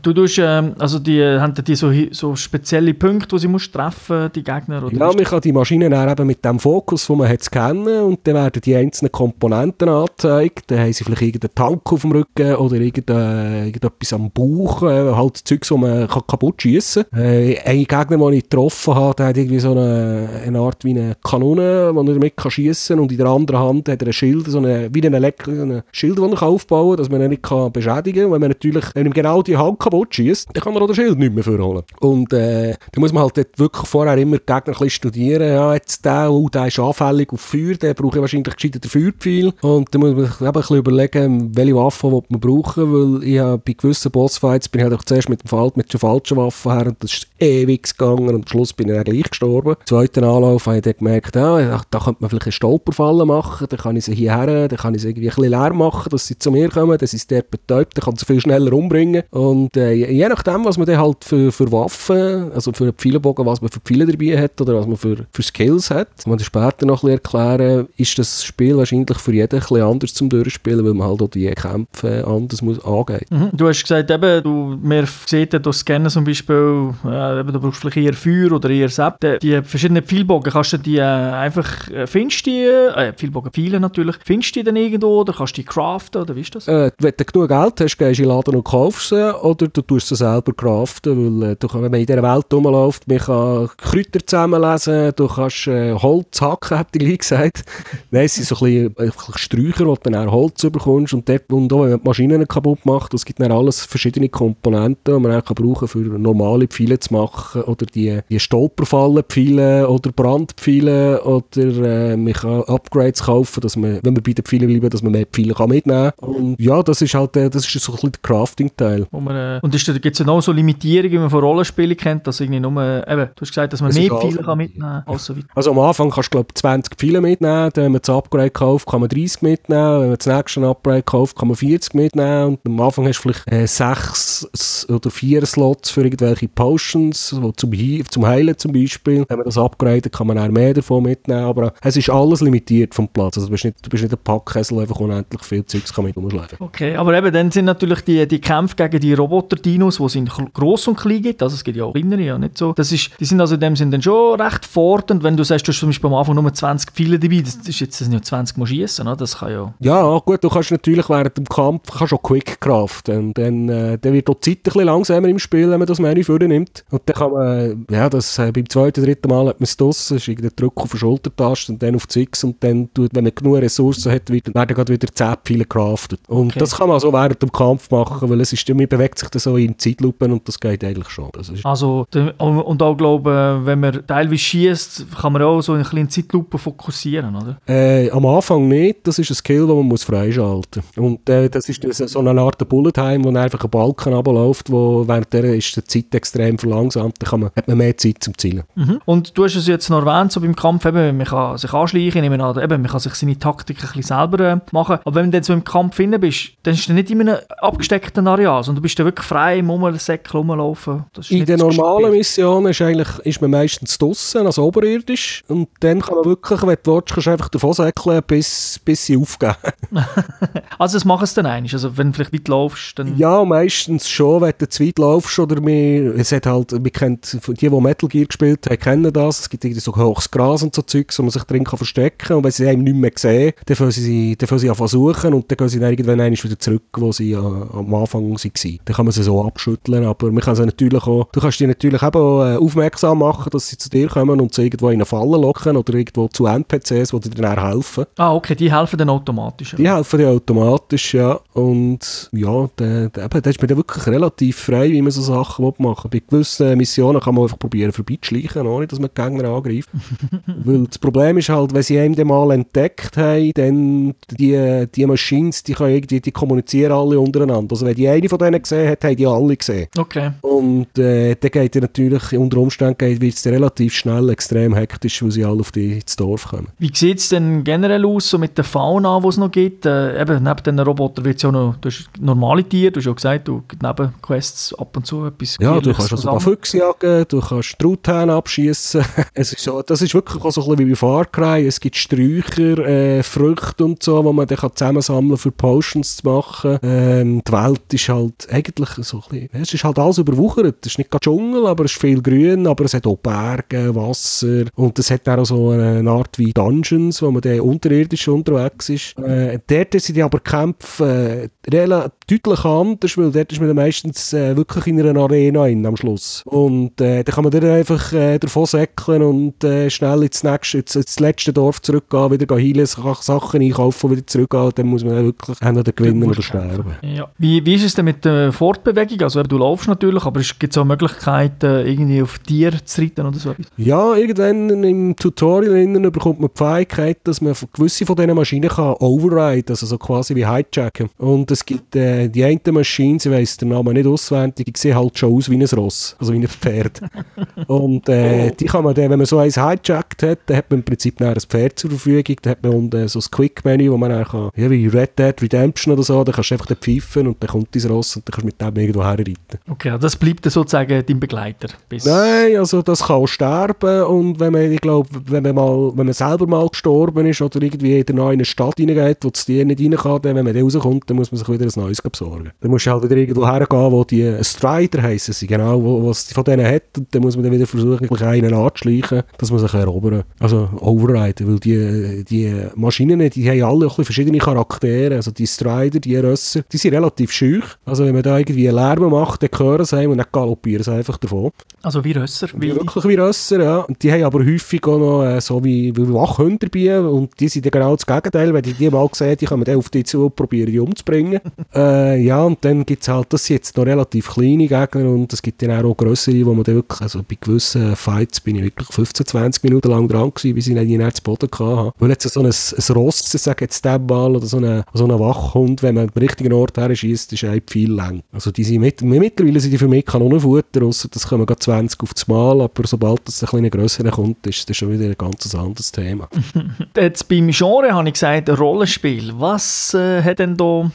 du tust, ähm, also die, haben die so, so spezielle Punkte, die sie musst treffen, die Gegner? Oder ja, man kann die Maschinen eben mit dem Fokus, den man hat, scannen und dann werden die einzelnen Komponenten angezeigt. Dann haben sie vielleicht irgendeinen Tank auf dem Rücken oder irgendein, irgendetwas am Bauch, äh, halt Zeugs, das man kann kaputt schiessen kann. Äh, ein Gegner, den ich getroffen habe, der hat irgendwie so eine, eine Art wie eine Kanone, die er damit schiessen kann und in der anderen Hand hat er ein Schild, so eine, wie ein eine Schild, das er aufbauen kann, dass man ihn nicht kann beschädigen kann. Wenn man natürlich, wenn ihm genau die Hand kaputt schießt, dann kann er auch das Schild nicht mehr vorholen. Und äh, da muss man halt wirklich vorher immer die Gegner ein studieren. Ja, jetzt der, oh, der ist anfällig auf Feuer, der braucht wahrscheinlich gescheiter den Feuerpfeil. Und da muss man sich eben ein bisschen überlegen, welche Waffe man brauchen weil ich habe bei gewissen Bossfights bin ich halt auch zuerst mit, dem Fall, mit der falschen Waffe her und das ist ewig gegangen und am Schluss bin ich dann gleich gestorben. Im zweiten Anlauf habe ich dann gemerkt, ja, da könnte man vielleicht eine Stolperfalle machen, dann kann ich sie hierher, dann kann ich sie irgendwie ein bisschen leer machen, dass sie zu mir kommen, dann ist der betäubt, dann kann sie viel schneller umbringen und äh, je nachdem, was man dann halt für, für Waffen, also für einen Pfeilenbogen, was man für Pfeile dabei hat oder was man für, für Skills hat, das man später noch ein erklären, ist das Spiel wahrscheinlich für jeden ein bisschen anders zum Durchspielen, weil man halt auch die Kämpfe anders muss angehen. Mhm. Du hast gesagt, eben, du, wir sehen das Scannen zum Beispiel, äh, eben, du brauchst vielleicht eher Feuer oder eher Sepp. Die verschiedenen Pfeilbogen, kannst du die äh, einfach, äh, findest du die, äh, Pfeilbogen, Pfeile natürlich, findest du die dann irgendwo oder kannst du die craften oder wie ist das? Äh, wenn du genug Geld hast, gehst du in den Laden und kaufst sie oder du tust sie selber craften, weil äh, du, wenn man in dieser Welt rumläuft, man kann Kräuter zusammenlesen, du kannst äh, Holz hacken, hat ich gesagt. <laughs> Nein, es sind so ein bisschen, äh, Sträucher, wo du dann Holz bekommst und, dort, und auch wenn man Maschinen kaputt macht, es gibt dann alles verschiedene Komponenten, die man auch brauchen kann, um normale Pfeile zu machen oder die, die Stolperfallen-Pfeile oder Brandpfeile oder äh, man kann Upgrades kaufen, dass man, wenn wir bei den Pfeilen bleiben, dass man mehr Pfeile kann mitnehmen kann. Und ja, das ist halt äh, das ist so ein bisschen der Crafting-Teil. Äh, und gibt es ja auch so Limitierungen, wie man von Rollenspielen kennt, dass irgendwie nur, eben, du hast gesagt, dass man das mehr Pfeile kann mitnehmen kann so Also am Anfang kannst du glaube ich 20 Pfeile mitnehmen, dann, wenn man das Upgrade kauft, kann man 30 mitnehmen, wenn man das nächste Upgrade kauft, kann man 40 mitnehmen und am Anfang hast du vielleicht äh, 6 oder 4 Slots für irgendwelche Potions, wo zum, zum Heilen zum Beispiel. Wenn man das upgradet, kann man auch mehr davon mitnehmen, aber es ist alles limitiert vom Platz, also du bist nicht, du bist nicht ein Packkessel, einfach unendlich viel Zeugs kann mit rumschleifen. Okay, aber eben dann sind natürlich die, die Kämpfe gegen die Roboter-Dinos, die es in gross und klein gibt, also es gibt ja auch kleinere, ja nicht so, das ist, die sind also in dem Sinne dann schon recht fordernd, wenn du sagst, du hast zum Beispiel am Anfang nur 20 Pfeile dabei, das ist jetzt das sind ja 20 Mal schiessen, ne? das kann ja... Ja, gut, du kannst natürlich während dem Kampf kannst auch Quick craften, dann, äh, dann wird auch die Zeit ein bisschen langsamer im Spiel, wenn man das Menü vornimmt und dann kann man, ja, das, äh, beim zweiten, dritten Mal hat man es draussen, ist irgendein Druck auf die Schultertaste und dann auf die X und dann, tut, wenn man genug Ressourcen hat, wird, werden gerade wieder 10 Pfeile craftet. Und okay. das kann man so während dem Kampf machen, weil es ist, man bewegt sich dann so in Zeitlupen und das geht eigentlich schon. also, und auch glaube, wenn man teilweise schießt, kann man auch so in eine Zeitlupe fokussieren, oder? Äh, am Anfang nicht, das ist ein Skill, den man muss freischalten muss. Und äh, das ist so eine Art Bullet Time, wo einfach ein Balken runterläuft, wo während der ist die Zeit extrem verlangsamt, dann kann man, hat man mehr Zeit zum Zielen. Mhm. Und du hast es jetzt noch erwähnt, so beim Kampf, eben, man kann sich anschleichen, eben, eben, man kann sich seine Taktik ein bisschen selber äh, machen, aber wenn du dann so im Kampf drin bist, dann ist du nicht in einem abgesteckten Areal, sondern du bist dann wirklich frei im Umsäckel rumlaufen. In den normalen Missionen ist, eigentlich, ist man meistens draußen, also oberirdisch, und dann kann man wirklich, wenn du willst, kannst du einfach davon säckeln, bis, bis sie aufgeben. <laughs> also das machen es dann eigentlich, also wenn du vielleicht weit laufst, dann... Ja, meistens schon, wenn du zu weit laufst, oder mir, es hat halt, man kennt, die, die Metal Gear gespielt haben, kennen das, es gibt irgendwie so hohes Gras und so Zeugs, wo man sich drin kann verstecken kann, und wenn sie einem nicht mehr sehen, dann fangen sie, dann sie an versuchen, und dann gehen sie dann irgendwann wieder zurück, wo sie äh, am Anfang waren. Dann kann man sie so abschütteln, aber man kann sie natürlich auch, du kannst die natürlich eben äh, aufmerksam machen, dass sie zu dir kommen und sie irgendwo in eine Falle locken oder irgendwo zu NPCs, die dir dann helfen. Ah, okay, die helfen dann automatisch. Die helfen dir automatisch, ja. Und ja, da, da, da ist man dann wirklich relativ frei, wie man so Sachen machen will. Bei gewissen Missionen kann man einfach probieren, vorbeizuschleichen, ohne dass man die Gegner angreift. <laughs> Weil das Problem ist halt, wenn sie einen mal entdeckt haben, dann die, die Machines, die, können die, die kommunizieren alle untereinander. Also wenn die eine von denen gesehen hat, haben die alle gesehen. Okay. Und äh, dann geht natürlich, unter Umständen wird es relativ schnell extrem hektisch, weil sie alle auf die, ins Dorf kommen. Wie sieht es denn generell aus, so mit der Fauna, die es noch gibt? Äh, eben, neben den Robotern wird ja noch du hast normale Tiere, du hast ja gesagt, du neben Quests ab und zu etwas Ja, du kannst also Füchse jagen, du kannst Truthähne abschießen. <laughs> es ist so, das ist wirklich auch so ein bisschen wie bei Far Cry. Es gibt Sträucher, äh, Früchte und so, die man dann zusammensammeln kann, für Potions zu machen. Ähm, die Welt ist halt eigentlich so ein bisschen, es ist halt alles überwuchert. Es ist nicht gerade Dschungel, aber es ist viel grün, aber es hat auch Berge, Wasser und es hat auch so eine Art wie Dungeons, wo man dann unterirdisch unterwegs ist. Äh, dort sind die aber Kämpfe äh, relativ deutlich anders, weil dort ist man dann meistens äh, wirklich in einer Arena in, am Schluss. Und äh, da kann man dann einfach äh, davon säckeln und äh, schnell ins, nächste, ins, ins letzte Dorf zurückgehen, wieder heilen, Sachen einkaufen und wieder zurückgehen. Dann muss man wirklich entweder gewinnen oder sterben. Ja. Wie, wie ist es denn mit der Fortbewegung? Also du laufst natürlich, aber gibt es auch Möglichkeiten, irgendwie auf Tier zu reiten oder so Ja, irgendwann im Tutorial bekommt man die Fähigkeit, dass man gewisse von diesen Maschinen kann override, also so quasi wie hijacken. Und es gibt äh, die eine Maschine, sie weiss den Namen nicht auswendig, die sieht halt schon aus wie ein Ross, also wie ein Pferd. <laughs> und äh, die kann man dann, wenn man so eins hijackt hat, dann hat man im Prinzip ein Pferd zur Verfügung, dann hat man unten so ein Quick-Menü, wo man dann kann, ja wie Red Dead Redemption oder so, dann kannst du einfach den pfeifen und dann kommt dein Ross und dann kannst du mit dem irgendwo herreiten. Okay, also das bleibt sozusagen dein Begleiter? Nein, also das kann auch sterben und wenn man, ich glaube, wenn man mal, wenn man selber mal gestorben ist oder irgendwie in eine Stadt reingeht, wo das Tier nicht rein kann, dann, wenn man da rauskommt, dann muss man sich wieder ein neues besorgen. Dann musst du halt wieder irgendwo hergehen, wo die Strider heissen sie, genau, wo, was die von denen hat und dann muss man dann wieder versuchen, einen anzuschleichen, dass man sich erobern, also overriden, weil die, die Maschinen, die haben alle ein verschiedene Charaktere, also die Strider, die Rösser, die sind relativ schüch, also wenn man da irgendwie Lärm macht, dann hören sie und dann galoppieren sie einfach davon. Also wie Rösser? Wie wirklich wie Rösser, ja. Und die haben aber häufig auch noch äh, so wie, wie Wachhunde dabei und die sind dann genau das Gegenteil, wenn die die mal sehen, die kommen dann auf die zu und probieren die umzubringen. <laughs> äh, ja, und dann gibt es halt, das sind jetzt noch relativ kleine Gegner und es gibt dann auch grössere, wo man dann wirklich, also bei gewissen Fights bin ich wirklich 15, 20 Minuten lang dran gewesen, bis ich nicht in zu Boden hatte. Weil jetzt so ein, ein Ross, sage jetzt dem mal, oder so ein so Wachhund, wenn man am richtigen Ort her schießt, ist eigentlich viel lang. Also die sind mit, mittlerweile sind die für mich Kanonenfutter, ausser das kommen gerade 20 auf das Mal, aber sobald das ein bisschen grösser kommt, ist das schon wieder ein ganz anderes Thema. <laughs> Jetzt beim Genre habe ich gesagt, Rollenspiel. Was äh, hat denn da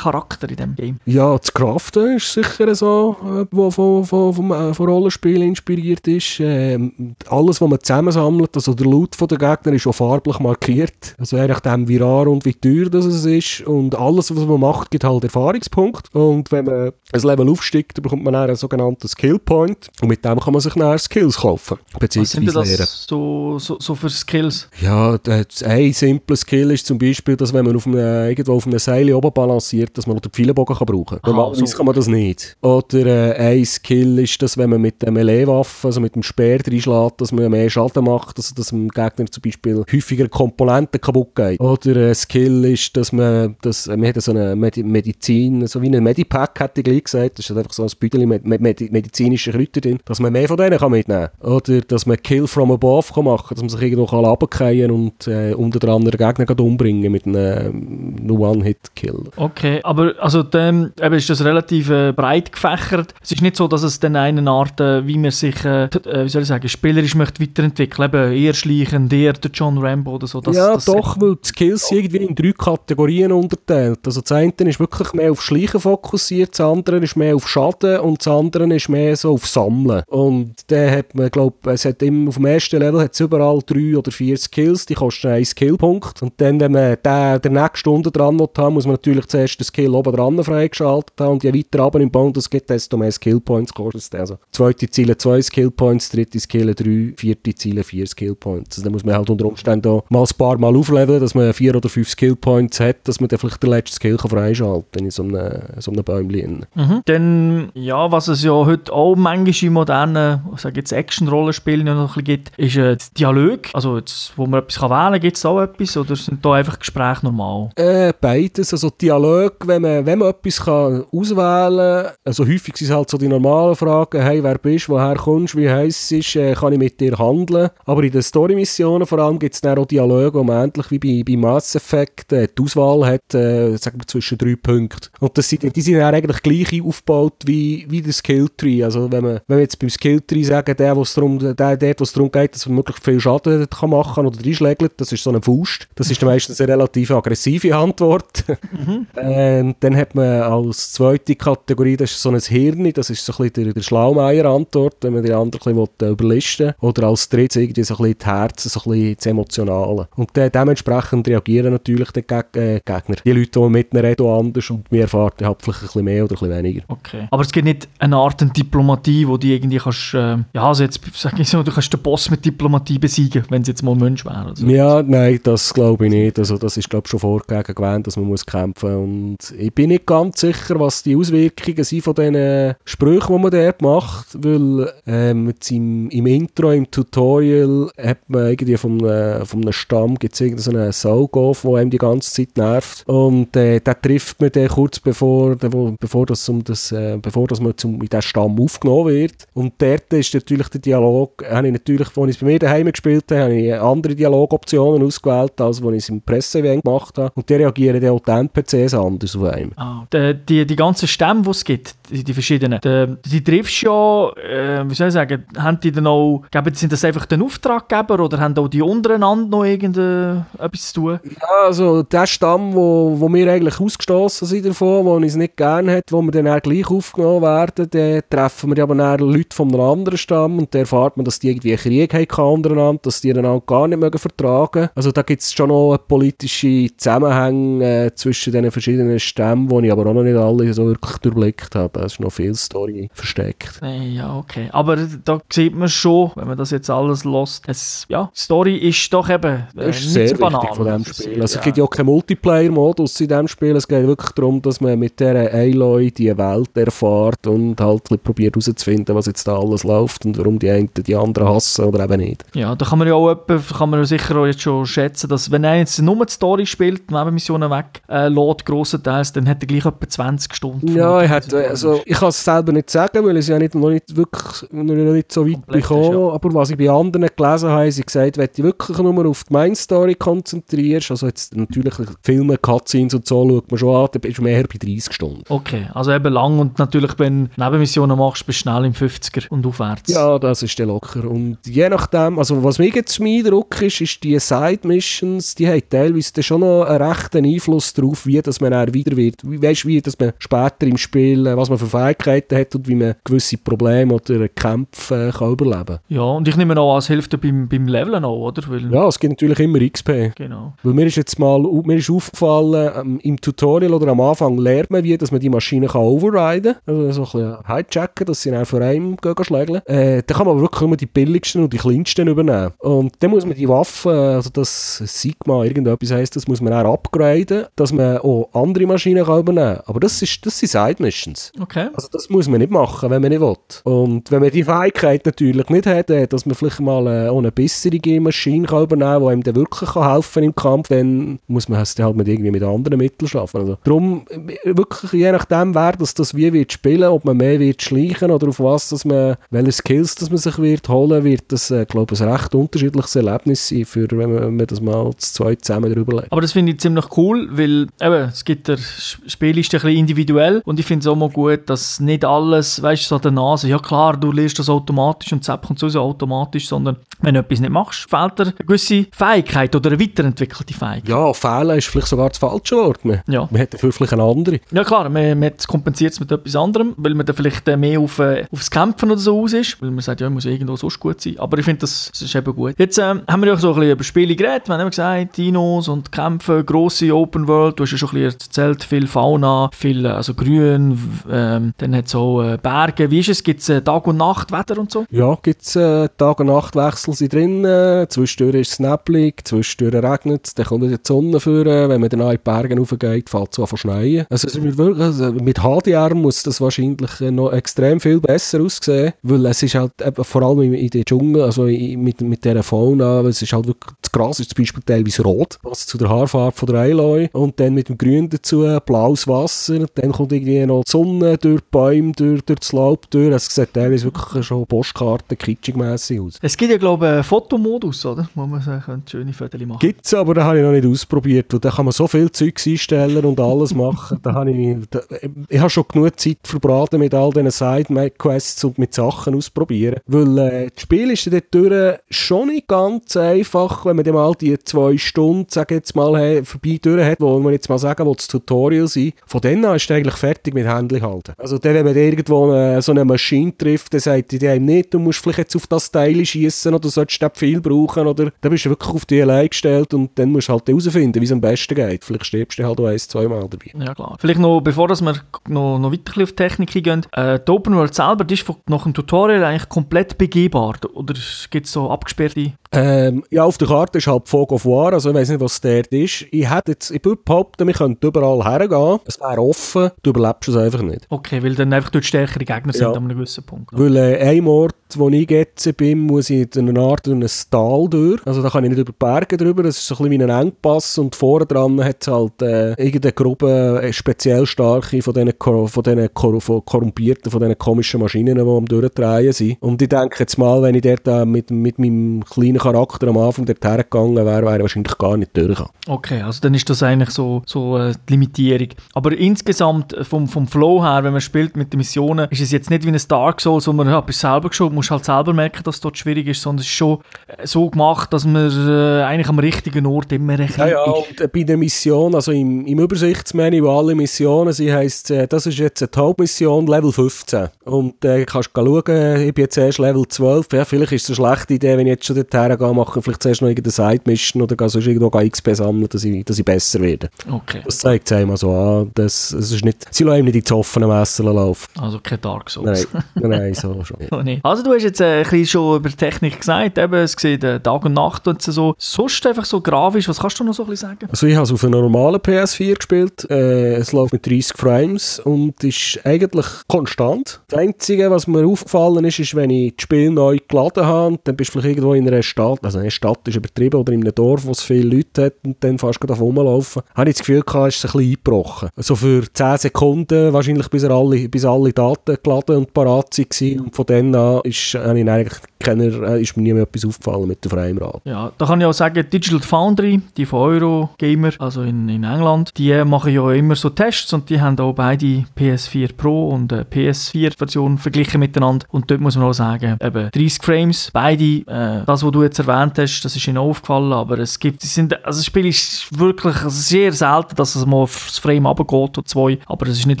Rollenspielcharakter in diesem Game? Ja, das Craften ist sicher so, äh, wo von, von, von, äh, von Rollenspielen inspiriert ist. Ähm, alles, was man zusammensammelt, also der Loot der Gegner ist auch farblich markiert. Also je nachdem, wie rar und wie teuer das ist. Und alles, was man macht, gibt halt Erfahrungspunkt. Und wenn man ein Level aufsteigt, bekommt man dann einen sogenannten Skill Point. Und mit dem kann man sich dann Skills kaufen. Beziehungsweise Was sind das so, so, so für Skills? Ja, ein simpler Skill ist zum Beispiel, dass wenn man auf einem, irgendwo auf einem Seil oben balanciert, dass man noch den Pfeilenbogen kann brauchen kann. Normalerweise so. kann man das nicht. Oder äh, ein Skill ist, dass wenn man mit der Melee-Waffe, also mit dem Speer reinschlägt, dass man mehr Schaden macht, also dass dem Gegner zum Beispiel häufiger Komponenten kaputt geht. Oder ein Skill ist, dass man, dass, man hat so eine Medizin, so wie ein Medipack, hätte ich gleich gesagt, das ist einfach so ein Bündel mit, mit, mit medizinischen Kräutern drin, dass man mehr von denen kann mitnehmen kann. Oder dass man Kill from above kann machen kann, dass man sich irgendwo kann runterfallen und äh, unter der anderen Gegner umbringen mit einem äh, One-Hit-Kill. Okay, aber also dann eben ist das relativ äh, breit gefächert. Es ist nicht so, dass es dann eine Art, äh, wie man sich, äh, äh, wie soll ich sagen, spielerisch möchte weiterentwickeln, eben eher schleichen, eher der John Rambo oder so. Das, ja, das doch, weil die Skills irgendwie in drei Kategorien unterteilt. Also das eine ist wirklich mehr auf Schleichen fokussiert, das andere ist mehr auf Schaden und das andere ist mehr so auf Sammeln. Und dann hat man, glaube es hat immer auf dem ersten Level hat es überall drei oder vier Skills, die kosten einen Skillpunkt. Und dann, wenn man den, der nächste Stunde dran haben muss man natürlich zuerst den Skill oben dran freigeschaltet haben. Und je weiter runter im das geht, desto mehr Skillpoints kostet es. Also zweite Ziele zwei Skillpoints, dritte Ziele drei, vierte Ziele vier Skillpoints. Also dann muss man halt unter Umständen auch mal ein paar Mal aufleveln, dass man vier oder fünf Skillpoints hat, dass man dann vielleicht den letzten Skill freischalten kann in so einem, so einem Bäumchen. Mhm. Dann, ja, was es ja heute auch manchmal in modernen, ich sage jetzt Action-Rollenspielen noch ein bisschen gibt, ist äh, Dialog. Also jetzt, wo man etwas kann wählen kann, gibt es auch etwas oder sind da einfach Gespräche normal? Äh, beides. Also Dialog, wenn man, wenn man etwas kann auswählen kann, also häufig sind es halt so die normalen Fragen, hey, wer bist du, woher kommst du, wie heisst es, äh, kann ich mit dir handeln? Aber in den Story-Missionen vor allem gibt es dann auch Dialoge, wo man ähnlich wie bei, bei Mass Effect äh, die Auswahl hat, äh, sagen wir zwischen drei Punkten. Und das sind, die sind dann eigentlich gleich aufgebaut wie, wie der Skilltree. Also wenn, man, wenn wir jetzt beim Skilltree sagen, der, wo es darum, der, der, wo es darum geht, dass man möglichst viel Schaden kann machen oder reinschlägt, das ist so eine Faust. Das ist meistens eine relativ aggressive Antwort. Mhm. <laughs> Ähm, dann hat man als zweite Kategorie, das ist so ein Hirn, das ist so ein bisschen der, der Schlaumeier-Antwort, wenn man die andere ein bisschen äh, überlisten will. Oder als drittes irgendwie so ein bisschen die Herzen, so ein bisschen das Emotionale. Und äh, dementsprechend reagieren natürlich die Geg äh, Gegner. Die Leute, die mit ihnen reden, anders und wir erfahren halt vielleicht ein bisschen mehr oder ein bisschen weniger. Okay. Aber es gibt nicht eine Art Diplomatie, wo die irgendwie kannst, äh, ja, also jetzt sag ich so, du kannst den Boss mit Diplomatie besiegen, wenn es jetzt mal Mensch wäre. So. Ja, nein, das glaube ich nicht. Also das ist glaube ich schon vorgegeben dass man muss kämpfen und ich bin nicht ganz sicher, was die Auswirkungen sind von diesen Sprüchen, die man dort macht, weil ähm, im, im Intro, im Tutorial hat man irgendwie von, äh, von einem Stamm gibt es irgendeinen Saugoff, der einem die ganze Zeit nervt. Und äh, den trifft man dann kurz bevor, bevor, das um das, äh, bevor das man zum, in diesen Stamm aufgenommen wird. Und dort ist natürlich der Dialog, habe ich natürlich, als ich es bei mir daheim gespielt habe, habe ich andere Dialogoptionen ausgewählt, als als ich es im Presseevent gemacht habe. Und die reagieren dann auch die NPCs anders auf einem. Ah, die, die, die ganzen Stämme, die es gibt, die, die verschiedenen, die, die triffst du ja, äh, wie soll ich sagen, haben die dann auch, geben, sind das einfach den Auftraggeber oder haben auch die untereinander noch irgendetwas zu tun? Ja, also der Stamm, wo, wo wir eigentlich ausgestoßen sind davon, wo uns nicht gerne hat, wo wir dann auch gleich aufgenommen werden, dann treffen wir aber dann Leute von einem anderen Stamm und dann erfahrt man, dass die irgendwie einen Krieg haben untereinander, dass die einander gar nicht mögen vertragen. Also da gibt es schon noch politische Zusammenhänge äh, zwischen den verschiedenen Stämmen, die ich aber auch noch nicht alle so wirklich durchblickt habe. Es ist noch viel Story versteckt. Ja, okay. Aber da sieht man schon, wenn man das jetzt alles lässt, es, ja, Story ist doch eben äh, das ist sehr so wichtig von diesem Spiel. Also es gibt ja auch keinen Multiplayer-Modus in diesem Spiel. Es geht wirklich darum, dass man mit dieser Aloy die Welt erfährt und halt probiert herauszufinden, was jetzt da alles läuft und warum die einen die anderen hassen oder eben nicht. Ja, da kann man ja auch etwa, kann man sicher auch jetzt schon schätzen, dass wenn er jetzt nur die Story spielt, Nebenmissionen weg, äh, lädt grossenteils, dann hat er gleich etwa 20 Stunden. Ja, ich, hätte, also, ich kann es selber nicht sagen, weil ich es ja nicht, noch nicht wirklich noch nicht so weit bekommen ja. aber was ich bei anderen gelesen habe, sie gesagt, wenn du wirklich nur auf die Main Story konzentrierst, also jetzt natürlich Filme, Cutscenes und so, schaut man schon an, dann bist du mehr bei 30 Stunden. Okay, also eben lang und natürlich, wenn du Nebenmissionen machst, bist du schnell im 50er und aufwärts. Ja, das ist der locker und je nachdem, also was mir jetzt mein Eindruck ist, ist die Side Missions, die haben teilweise schon noch einen rechten Einfluss darauf, wie dass man dann wieder wird, weißt, wie dass man später im Spiel, was man für Fähigkeiten hat und wie man gewisse Probleme oder Kämpfe äh, kann überleben Ja, und ich nehme auch als Hilfe beim, beim Leveln auch, oder? Weil ja, es gibt natürlich immer XP. Genau. Weil mir ist jetzt mal mir ist aufgefallen, ähm, im Tutorial oder am Anfang lernt man, wie dass man die Maschine kann overriden kann, also so ein bisschen hijacken, dass sie dann vor einem schlägeln. Äh, da kann man aber wirklich immer die billigsten und die kleinsten übernehmen. Und dann muss man die Waffen, also das Sigma, irgendetwas heisst, das muss man auch upgraden, dass man auch andere Maschinen kann übernehmen kann. Aber das, ist, das sind Side-Missions. Okay. Also das muss man nicht machen, wenn man nicht will. Und wenn man die Fähigkeit natürlich nicht hat, äh, dass man vielleicht mal äh, eine bessere Maschine kann übernehmen kann, die einem dann wirklich kann helfen im Kampf, dann muss man es halt mit irgendwie mit anderen Mitteln schaffen. Also darum, äh, wirklich je nachdem, wer das, das wie wird spielen, ob man mehr wird schleichen oder auf was, dass man, welche Skills dass man sich wird holen, wird das, äh, glaube ich, ein recht unterschiedliches Erlebnis sein, für, wenn, man, wenn man das mal zu zweit zusammen drüber legt. Aber das finde ich ziemlich cool, weil eben, es gibt der Spiel ist ein bisschen individuell und ich finde es auch mal gut, dass nicht alles, weißt du, so der Nase, ja klar, du lernst das automatisch und Zapp kommt sowieso automatisch, sondern wenn du etwas nicht machst, fehlt dir eine gewisse Fähigkeit oder eine weiterentwickelte Fähigkeit. Ja, fehlen ist vielleicht sogar das falsche Wort. Man, ja. man hat dafür vielleicht eine andere. Ja klar, man, man kompensiert es mit etwas anderem, weil man dann vielleicht mehr auf, äh, aufs Kämpfen oder so aus ist, weil man sagt, ja, ich muss irgendwo sonst gut sein. Aber ich finde, das, das ist eben gut. Jetzt ähm, haben wir ja so ein bisschen über Spiele geredet, wir haben immer gesagt, Dinos und Kämpfe, grosse Open World, du hast ja schon ein bisschen erzählt, viel Fauna, viel äh, also grün, ähm, dann hat es auch äh, Berge. Wie ist es? Gibt es äh, Tag- und Nachtwetter und so? Ja, gibt es äh, Tag- und Nachtwechsel sind drin. Äh, zwischendurch ist es neblig, zwischendurch regnet es, dann kommt die Sonne vor. Wenn man dann in die Berge raufgeht, fällt es an von schneien. Also, mit, also mit HDR muss das wahrscheinlich äh, noch extrem viel besser aussehen, weil es ist halt eben, vor allem in, in den Dschungel, also in, mit, mit dieser Fauna, es ist halt wirklich, das Gras ist zum Beispiel teilweise rot, was zu der Haarfarbe von der Aloy und dann mit dem Grün dazu blaues Wasser, dann kommt irgendwie noch die Sonne durch die Bäume, durch, durch das Laub durch, es sieht teilweise wirklich schon Postkarten kitschig-mässig aus. Es gibt ja glaube ich einen Fotomodus, oder? Wo man so schöne Fotos machen Gibt es, aber den habe ich noch nicht ausprobiert, weil da kann man so viel Zeugs einstellen und alles machen, da habe ich, da, ich habe schon genug Zeit verbraten mit all diesen Side-Quests und mit Sachen ausprobieren, weil äh, das Spiel ist dort durch schon nicht ganz einfach, wenn man dann mal die zwei Stunden, sage jetzt mal, vorbei durch hat, wo man wir jetzt mal sagen, wo das Tutorial sind, von denen an ist er eigentlich fertig mit Händchen halten. Also dann, wenn man irgendwo eine, so eine Maschine trifft, dann sagt die einem nicht, du musst vielleicht jetzt auf das Teil schießen oder sollst du viel brauchen oder dann bist du wirklich auf die allein gestellt und dann musst du halt herausfinden, wie es am besten geht. Vielleicht stirbst du halt auch ein, zweimal dabei. Ja klar. Vielleicht noch, bevor dass wir noch, noch weiter auf Technik gehen, äh, die Open World selber, die ist nach dem Tutorial eigentlich komplett begehbar oder gibt es so abgesperrte ähm, ja, auf der Karte ist halt Fog of War, also ich weiß nicht, was dort ist. Ich hätte jetzt, ich behaupten, wir könnten überall hergehen. Es wäre offen, du überlebst es einfach nicht. Okay, weil dann einfach dort stärkere Gegner sind ja. an einem gewissen Punkt. Weil äh, ein Ort, wo ich jetzt bin, muss ich in einer Art durch ein Tal durch. Also da kann ich nicht über Berge drüber, das ist so ein bisschen wie ein Engpass und vorne dran hat es halt äh, irgendeine Gruppe, äh, speziell starke von diesen, von Kor von korrumpierten, von diesen komischen Maschinen, die am durchdrehen sind. Und ich denke jetzt mal, wenn ich dort äh, mit, mit meinem kleinen Charakter am Anfang dorthin gegangen wäre, wäre er wahrscheinlich gar nicht durch. Okay, also dann ist das eigentlich so, so äh, die Limitierung. Aber insgesamt äh, vom, vom Flow her, wenn man spielt mit den Missionen, ist es jetzt nicht wie ein Dark Souls, wo man ja, bist selber geschaut, musst halt selber merken, dass es dort schwierig ist, sondern es ist schon äh, so gemacht, dass man äh, eigentlich am richtigen Ort immer recht ja, ja, und bei der Mission, also im, im Übersichtsmenü, wo alle Missionen sind, heisst äh, das ist jetzt eine Hauptmission Level 15. Und äh, kannst du schauen, ich bin jetzt erst Level 12, ja, vielleicht ist es eine schlechte Idee, wenn ich jetzt schon dorthin gehe, mache vielleicht zuerst noch irgendeine Side-Mission oder sonst irgendwo XP sammeln, dass ich, dass ich besser werde. Okay. Das zeigt es einmal so an, das, das ist nicht, sie lassen nicht ins offene Messer laufen. Also kein Dark Souls. Nein, <laughs> nein, so schon. oh, nee. Also du hast jetzt äh, ein bisschen schon über Technik gesagt, eben, es sieht äh, Tag und Nacht und so. Sonst einfach so grafisch, was kannst du noch so ein bisschen sagen? Also ich habe es auf einer normalen PS4 gespielt, äh, es läuft mit 30 Frames und ist eigentlich konstant. Das Einzige, was mir aufgefallen ist, ist, wenn ich das Spiel neu geladen habe, dann bist du vielleicht irgendwo in einer Stadt, also eine Stadt ist übertrieben, oder in einem Dorf, wo es viele Leute hat und dann fast gerade auf rumlaufen, habe ich das Gefühl gehabt, ist es ein bisschen eingebrochen. Also für 10 Sekunden, wahrscheinlich bis, alle, bis alle Daten geladen und parat waren und von dann an ist, habe ich eigentlich keiner, äh, ist mir nie mehr etwas aufgefallen mit der Framerate. Ja, da kann ich auch sagen, Digital Foundry, die von Eurogamer, also in, in England, die machen ja immer so Tests und die haben auch beide PS4 Pro und äh, PS4-Version verglichen miteinander und dort muss man auch sagen, eben 30 Frames, beide, äh, das, was du jetzt erwähnt hast, das ist ihnen aufgefallen, aber es gibt, sind, also das Spiel ist wirklich also sehr selten, dass es mal aufs Frame runtergeht oder zwei, aber es ist nicht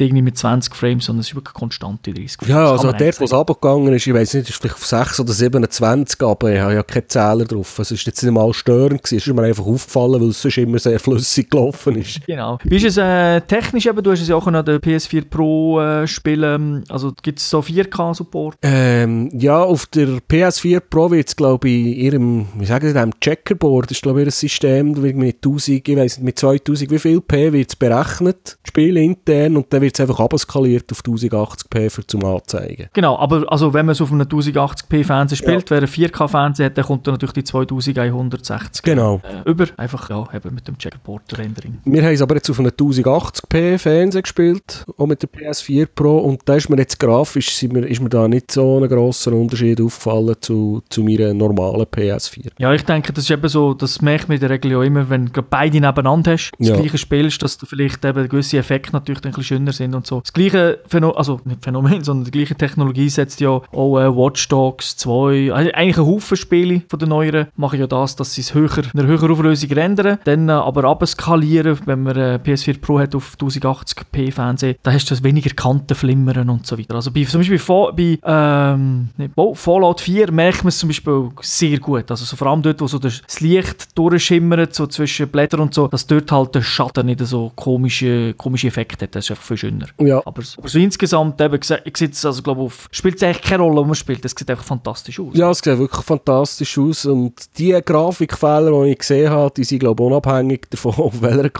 irgendwie mit 20 Frames, sondern es ist wirklich konstant die 30 Frames. Ja, also dort, wo es runtergegangen ist, ich weiß nicht, ist vielleicht auf 6 oder 27, aber ich habe ja keine Zähler drauf. Es ist jetzt nicht mal störend gewesen, es ist mir einfach aufgefallen, weil es sonst immer sehr flüssig gelaufen ist. Genau. Wie ist es äh, technisch eben? Du hast es ja auch an der PS4 Pro äh, spielen, also gibt es so 4K-Support? Ähm, ja, auf der PS4 Pro wird es glaube ich in ihrem, wie sagen sie dem Checkerboard, ist glaube ich ihr System, mit 1000, ich weiß nicht, mit 2000, wie viel P wird es berechnet, Spiel intern und dann wird es einfach abskaliert auf 1080p für zum Anzeigen. Genau, aber also wenn man es auf einem 1080p Fernseher spielt, ja. wer ein 4K-Fernseher hat, dann kommt dann natürlich die 2160 genau. Äh, über, einfach ja, eben mit dem Checkerboard-Rendering. Wir haben es aber jetzt auf einem 1080p Fernseher gespielt, auch mit der PS4 Pro und da ist mir jetzt grafisch, ist mir, ist mir da nicht so ein grosser Unterschied aufgefallen zu, zu meiner normalen PS4. Ja, ich denke, das ist eben so, das merkt man in der Regel ja immer, wenn du beide nebeneinander hast, das ja. gleiche spielst, dass du vielleicht eben gewisse Effekte natürlich ein bisschen schöner sind und so. Das gleiche Phänomen, also nicht Phänomen, <laughs> sondern die gleiche Technologie setzt ja auch äh, Watch Dogs 2, also eigentlich ein Haufen Spiele von den neueren machen ja das, dass sie es höher, in einer höheren Auflösung rendern, dann äh, aber abskalieren, wenn man äh, PS4 Pro hat auf 1080p Fernsehen, da hast du das weniger Kanten flimmern und so weiter. Also bei, zum Beispiel bei ähm, Fallout 4 merkt man es zum Beispiel sehr gut, also so vor allem dort, wo so das Licht durchschimmert, so zwischen Blättern und so, dass dort halt der Schatten nicht so komische, komische Effekte hat, das ist einfach viel schöner. Ja. Aber, aber so insgesamt eben, ich sitze also glaube auf, spielt es eigentlich keine Rolle, man spielt, das sieht einfach fantastisch aus. Ja, es sieht wirklich fantastisch aus und die Grafikfehler, die ich gesehen habe, die sind glaube ich unabhängig davon, auf <laughs> welcher,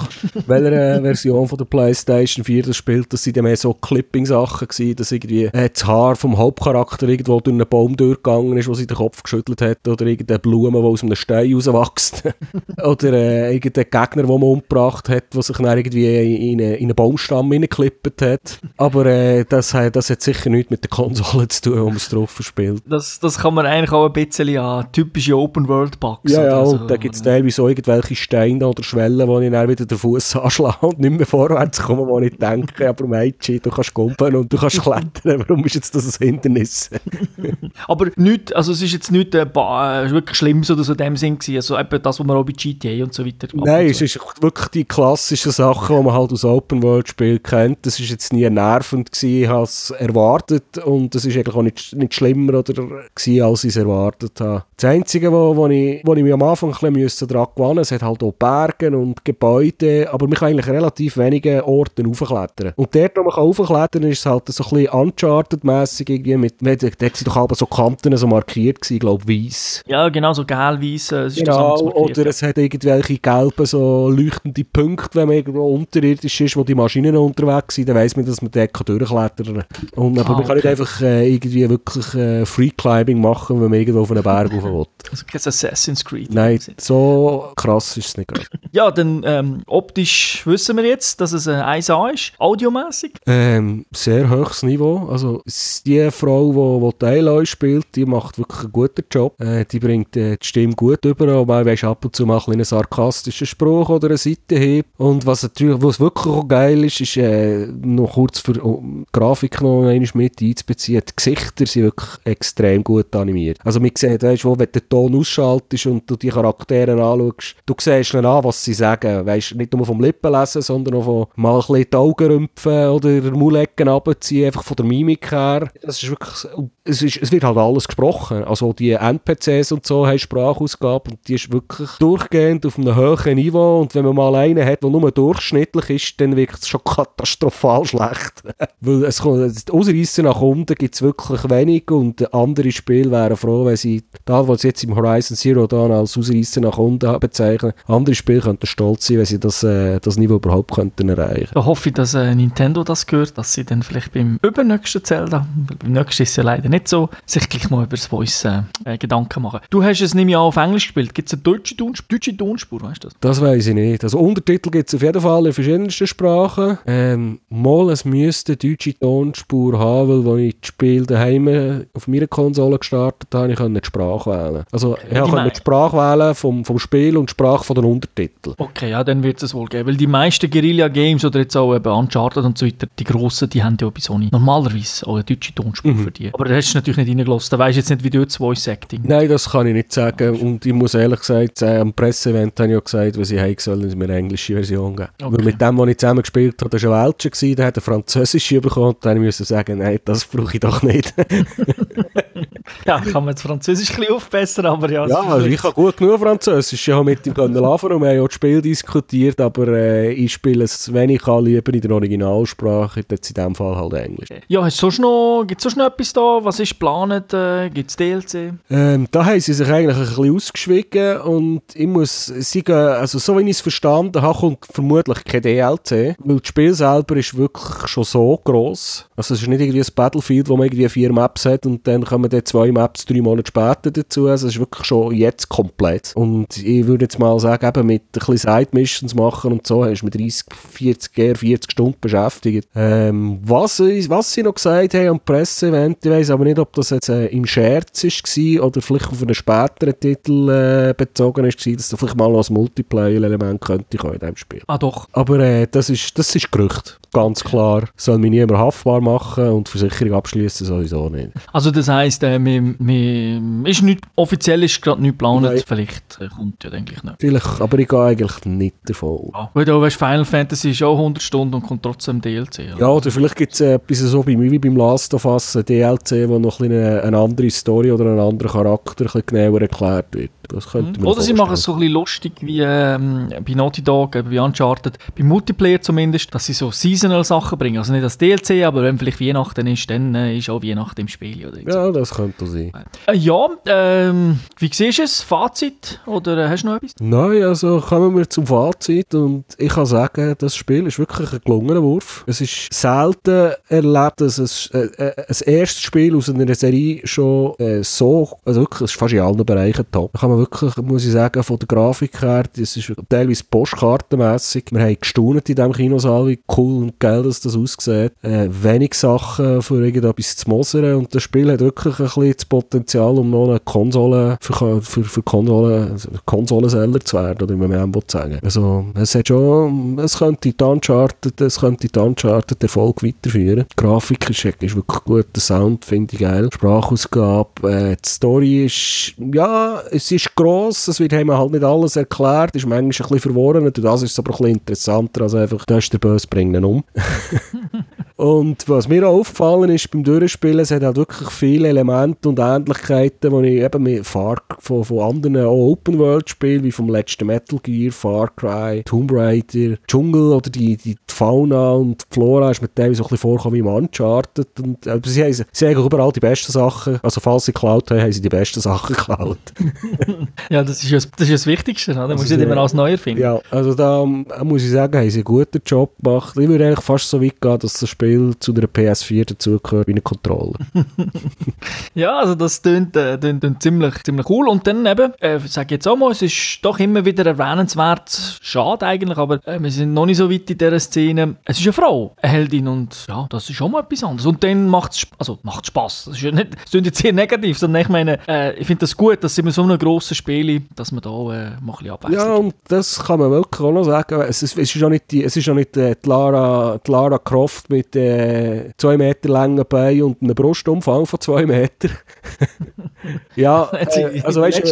welcher Version von der Playstation 4 das spielt, das sind mehr so Clipping-Sachen gewesen, dass irgendwie äh, das Haar vom Hauptcharakter irgendwo durch einen Baum durchgegangen ist, wo sie den Kopf geschüttelt hat oder irgendeine Blume, die aus einem Stein rauswächst <laughs> oder äh, irgendein Gegner, den man umgebracht hat, der sich dann irgendwie in, in einen Baumstamm hineingeklippt hat. Aber äh, das, das hat sicher nichts mit der Konsole zu tun, man es drauf verspielt. Das, das kann man eigentlich auch ein bisschen an typische Open-World-Bugs. Ja, ja, so, und da gibt es teilweise so irgendwelche Steine oder Schwellen, wo ich dann wieder den Fuß <laughs> anschlage und nicht mehr vorwärts komme, wo ich denke, aber Mädchen, du kannst gumpen und du kannst klettern, <laughs> warum ist jetzt das ein Hindernis? <laughs> aber nicht, also es ist jetzt nicht äh, wirklich schlimm oder so in dem Sinn gewesen, also eben das, was man auch bei GTA und so weiter Nein, es ist wirklich die klassischen Sachen, die man halt aus Open-World-Spielen kennt. Das ist jetzt nie nervend gewesen, ich habe es erwartet und es ist eigentlich auch nicht, nicht schlimmer oder gewesen, als ich es erwartet habe. Das Einzige, wo, wo, ich, wo ich mich am Anfang ein bisschen daran gewannen musste, es hat halt auch Berge und Gebäude, aber man kann eigentlich relativ wenige Orte aufklettern. Und dort, wo man aufklettern kann, ist es halt so ein bisschen Uncharted-mässig irgendwie mit, dort sind doch aber so Kanten so markiert gewesen, glaube weiss. Ja, genau, so gelb-weiss. Äh, genau, oder es hat irgendwelche gelben, so leuchtende Punkte, wenn man irgendwo unterirdisch ist, wo die Maschinen unterwegs sind, dann weiss man, dass man dort durchklettern kann. Und, aber ah, man kann nicht einfach äh, irgendwie wirklich äh, Free-Climbing machen, wenn man irgendwo auf einen Berg rauf will. <laughs> Also kein Assassin's Creed. Nein, so krass ist es nicht gerade. <laughs> ja, dann ähm, optisch wissen wir jetzt, dass es ein 1A ist, audiomäßig. Ähm, sehr hohes Niveau. Also die Frau, die, die Aloy spielt, die macht wirklich einen guten Job. Äh, die bringt äh, die Stimme gut über, aber weißt, ab und zu mal einen sarkastischen Spruch oder eine Seitenhieb. Und was natürlich, was wirklich auch geil ist, ist äh, noch kurz für oh, Grafik noch einmal mit einzubeziehen. Die Gesichter sind wirklich extrem gut animiert. Also man sieht, weißt, wo, wenn der Ton ausschaltest und du die Charaktere anschaust, du siehst dann an, was sie sagen. Weißt, nicht nur vom Lippen lesen, sondern auch von mal ein bisschen die Augen rümpfen oder Maulecken runterziehen, einfach von der Mimik her. Das ist wirklich, es, ist, es wird halt alles gesprochen. Also die NPCs und so haben Sprachausgabe und die ist wirklich durchgehend auf einem hohen Niveau und wenn man mal einen hat, der nur durchschnittlich ist, dann wirkt es schon <laughs> katastrophal schlecht. <laughs> Weil es kommt, Ausreißer nach unten gibt es wirklich wenig und andere Spiele wären froh, wenn sie, da was sie jetzt im Horizon Zero Dawn als Ausreißer nach unten bezeichnen, andere Spiele könnten stolz sein, wenn sie das, äh, das Niveau überhaupt könnten erreichen. Da hoffe ich, dass äh, Nintendo das gehört, dass sie dann vielleicht beim übernächsten Zelda, beim nächsten ist es ja leider nicht so, sich gleich mal über das Voice äh, äh Gedanken machen. Du hast es nämlich auch auf Englisch gespielt. Gibt es eine deutsche, Tonspur, deutsche Tonspur, weißt du das? Das weiß ich nicht. Also Untertitel gibt es auf jeden Fall in verschiedensten Sprachen. Ähm, mal, es müsste eine deutsche Tonspur haben, weil als ich das Spiel daheim auf meiner Konsole gestartet habe, ich konnte die Sprache wählen. Also ich konnte die Sprache wählen vom, vom Spiel und die Sprache von den Untertiteln. Okay, ja, dann wird es wohl geben. Weil die meisten Guerilla-Games oder jetzt auch eben Uncharted und so weiter, die grossen, die haben ja bei Sony normalerweise auch eine deutsche Tonspur mhm. für die. Aber da hast du natürlich nicht reingelassen. Da weisst du jetzt nicht, wie du das Voice-Acting Nein, das kann ich nicht sagen. Und ich muss ehrlich gesagt, äh, am Presseevent habe ich ja gesagt, was ich haben sollen sie mir eine englische Version geben. Okay. Weil mit dem, was ich zusammen gespielt habe, das war ein Welcher, der hat eine französische bekommen. Dann musste ich sagen, nein, das brauche ich doch nicht. <laughs> <laughs> ja, kann man das Französisch ein bisschen aufbessern, aber ja. Ja, also ich habe gut genug Französisch. Ich habe mit ihm laufen und wir haben ja das Spiel diskutiert, aber äh, ich spiele es, wenn ich kann, lieber in der Originalsprache, jetzt in dem Fall halt Englisch. Ja, gibt es sonst noch etwas da? Was ist geplant? Äh, gibt es DLC? Ähm, da haben sie sich eigentlich ein bisschen ausgeschwiegen und ich muss sagen, also so wie ich es verstanden habe, kommt vermutlich kein DLC, weil das Spiel selber ist wirklich schon so gross. Also es ist nicht irgendwie ein Battlefield, wo man irgendwie vier Maps hat und dann kommen dann zwei Maps drei Monate später dazu. Also es ist wirklich schon jetzt komplett. Und ich würde jetzt mal sagen, eben mit ein bisschen Side-Missions machen und so, hast du mit 30, 40, eher 40 Stunden beschäftigt. Ähm, was, was sie noch gesagt haben am Presseevent, ich weiß aber nicht, ob das jetzt äh, im Scherz war oder vielleicht auf einen späteren Titel äh, bezogen ist, dass da vielleicht mal als Multiplayer-Element könnte kommen in diesem Spiel. Ah doch. Aber äh, das, ist, das ist Gerücht, ganz klar. Soll mich niemand haftbar machen und Versicherung abschließen sowieso nicht. Also das heisst, äh, wir, wir, ist nicht, offiziell ist gerade nicht geplant, vielleicht äh, kommt ja eigentlich nicht. Vielleicht, aber ich gehe eigentlich nicht davon ja, Weil du weißt, Final Fantasy ist auch 100 Stunden und kommt trotzdem DLC. Oder? Ja, oder vielleicht gibt es äh, etwas so bei mir wie beim Last of Us, ein DLC, wo noch ein eine, eine andere Story oder ein anderer Charakter ein genauer erklärt wird. Das könnte mhm. Oder sie machen es so ein bisschen lustig wie ähm, bei Naughty Dog, äh, bei Uncharted, bei Multiplayer zumindest, dass sie so seasonal Sachen bringen. Also nicht als DLC, aber wenn vielleicht Weihnachten ist, dann äh, ist auch Weihnachten im Spiel. Oder ja, das könnte sein. Äh, ja, ähm, wie siehst du es? Fazit? Oder äh, hast du noch etwas? Nein, also kommen wir zum Fazit und ich kann sagen, das Spiel ist wirklich ein gelungener Wurf. Es ist selten erlebt, dass es, äh, äh, ein erstes Spiel aus einer Serie schon so, also wirklich, es ist fast in allen Bereichen top. Da kann man wirklich, muss ich sagen, von der Grafik her, das ist teilweise postkartenmässig. Wir haben gestaunt in diesem Kinosaal, wie cool und geil dass das aussieht. Äh, wenig Sachen für irgendetwas zu mosern und das Spiel hat wirklich ein bisschen das Potenzial, um noch eine Konsole für, für, für Konsolen, Konsolenseller zu werden, oder wie man dem sagen Also, es hat schon, es könnte die Uncharted, es könnte die Uncharted Erfolg weiterführen. Die Grafik ist, ist wirklich gut, der Sound finde ich geil, Sprachausgabe, äh, die Story ist, ja, es ist gross, es wird einem halt nicht alles erklärt, ist manchmal ein bisschen verworren, und das ist aber ein bisschen interessanter, als einfach, da ist der Böse, bringen um. <laughs> Und was mir auch aufgefallen ist beim Durchspielen, es hat halt wirklich viele Elemente und Ähnlichkeiten, die ich eben mit Far, von, von anderen Open-World-Spielen, wie vom letzten Metal Gear, Far Cry, Tomb Raider, Dschungel oder die, die Fauna und die Flora ist mir teilweise auch ein bisschen vorgekommen wie im Uncharted. Und, äh, sie, haben, sie haben überall die besten Sachen, also falls sie geklaut haben, haben sie die besten Sachen <laughs> geklaut. <laughs> ja, das ist, das, das ist das Wichtigste? Da muss ich nicht immer alles neu erfinden. Ja, also da äh, muss ich sagen, haben sie einen guten Job gemacht. Ich würde eigentlich fast so weit gehen, dass das Spiel Spiel zu der PS4 dazugehört wie eine Controller. <laughs> ja, also das klingt, äh, klingt, klingt, ziemlich, ziemlich cool. Und dann eben, äh, sage ich jetzt auch mal, es ist doch immer wieder erwähnenswert, schade eigentlich, aber äh, wir sind noch nicht so weit in dieser Szene. Es ist eine Frau, eine Heldin und ja, das ist schon mal etwas anderes. Und dann macht es also, macht's Spass. Das ist ja nicht, das klingt jetzt sehr negativ, sondern ich meine, äh, ich finde das gut, dass immer so eine grossen Spiele, dass man da äh, mal ein bisschen abwechseln. Ja, und das kann man wirklich auch noch sagen. Es ist, es ist auch nicht, die, es ist auch nicht äh, die, Lara, die Lara Croft mit äh, zwei Meter langen Beinen und einem Brustumfang von zwei Metern. <laughs> ja, <laughs> äh, also weißt du,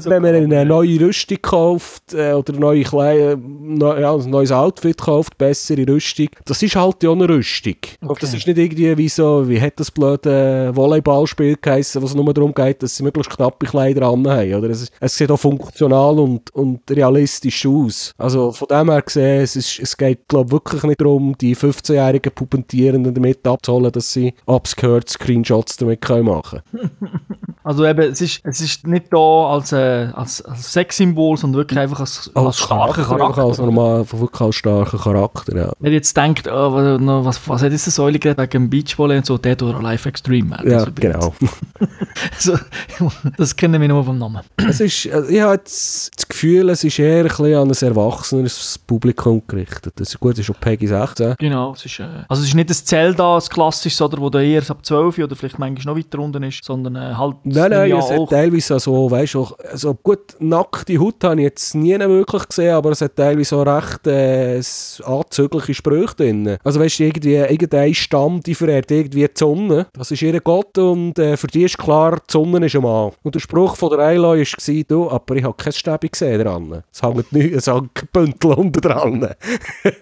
so wenn man eine neue Rüstung kauft äh, oder neue Kle neu, ja, ein neues Outfit kauft, bessere Rüstung, das ist halt ja eine Rüstung. Okay. Das ist nicht irgendwie wie so, wie hat das blöde Volleyballspiel geheißen, wo es nur darum geht, dass sie möglichst knappe Kleider anhaben. Oder? Es, es sieht auch funktional und, und realistisch aus. Also von dem her gesehen, es, ist, es geht glaube wirklich nicht darum, die 15-jährigen Pupentierenden damit abzuholen, dass sie upskirt Screenshots damit können machen <laughs> Also eben, es ist, es ist nicht da als, äh, als, als Sexsymbol, sondern wirklich einfach als, als, als starker Charakter. Als normal, wirklich als starker Charakter, ja. Wenn ihr jetzt denkt, oh, was, was hat diese Säule gerade wegen Beachvolley und so, Dead or Alive Extreme. Ja, <laughs> also, genau. <laughs> also, das kennen wir nur vom Namen. Es ist, also ich habe das Gefühl, es ist eher ein bisschen an ein erwachsenes Publikum gerichtet. Das ist gut, es ist schon Peggy 16. Genau, es ist, äh, also es ist nicht das Zelda, das klassisches, oder, wo da eher ab 12 oder vielleicht manchmal noch weiter unten ist, sondern äh, halt Nein, nein, es hat teilweise so, weißt du, also gut, nackte Haut habe ich jetzt nie wirklich gesehen, aber es hat teilweise so recht äh, anzügliche Sprüche drin. Also weißt du, irgendwie, irgendein Stamm, die verehrt irgendwie die Sonne. Das ist ihr Gott und äh, für die ist klar, die Sonne ist ein Mann. Und der Spruch von der Eiloi war, du, aber ich habe kein Stäbe gesehen dran. Es hängt nicht, es hängt ein Bündel unten dran.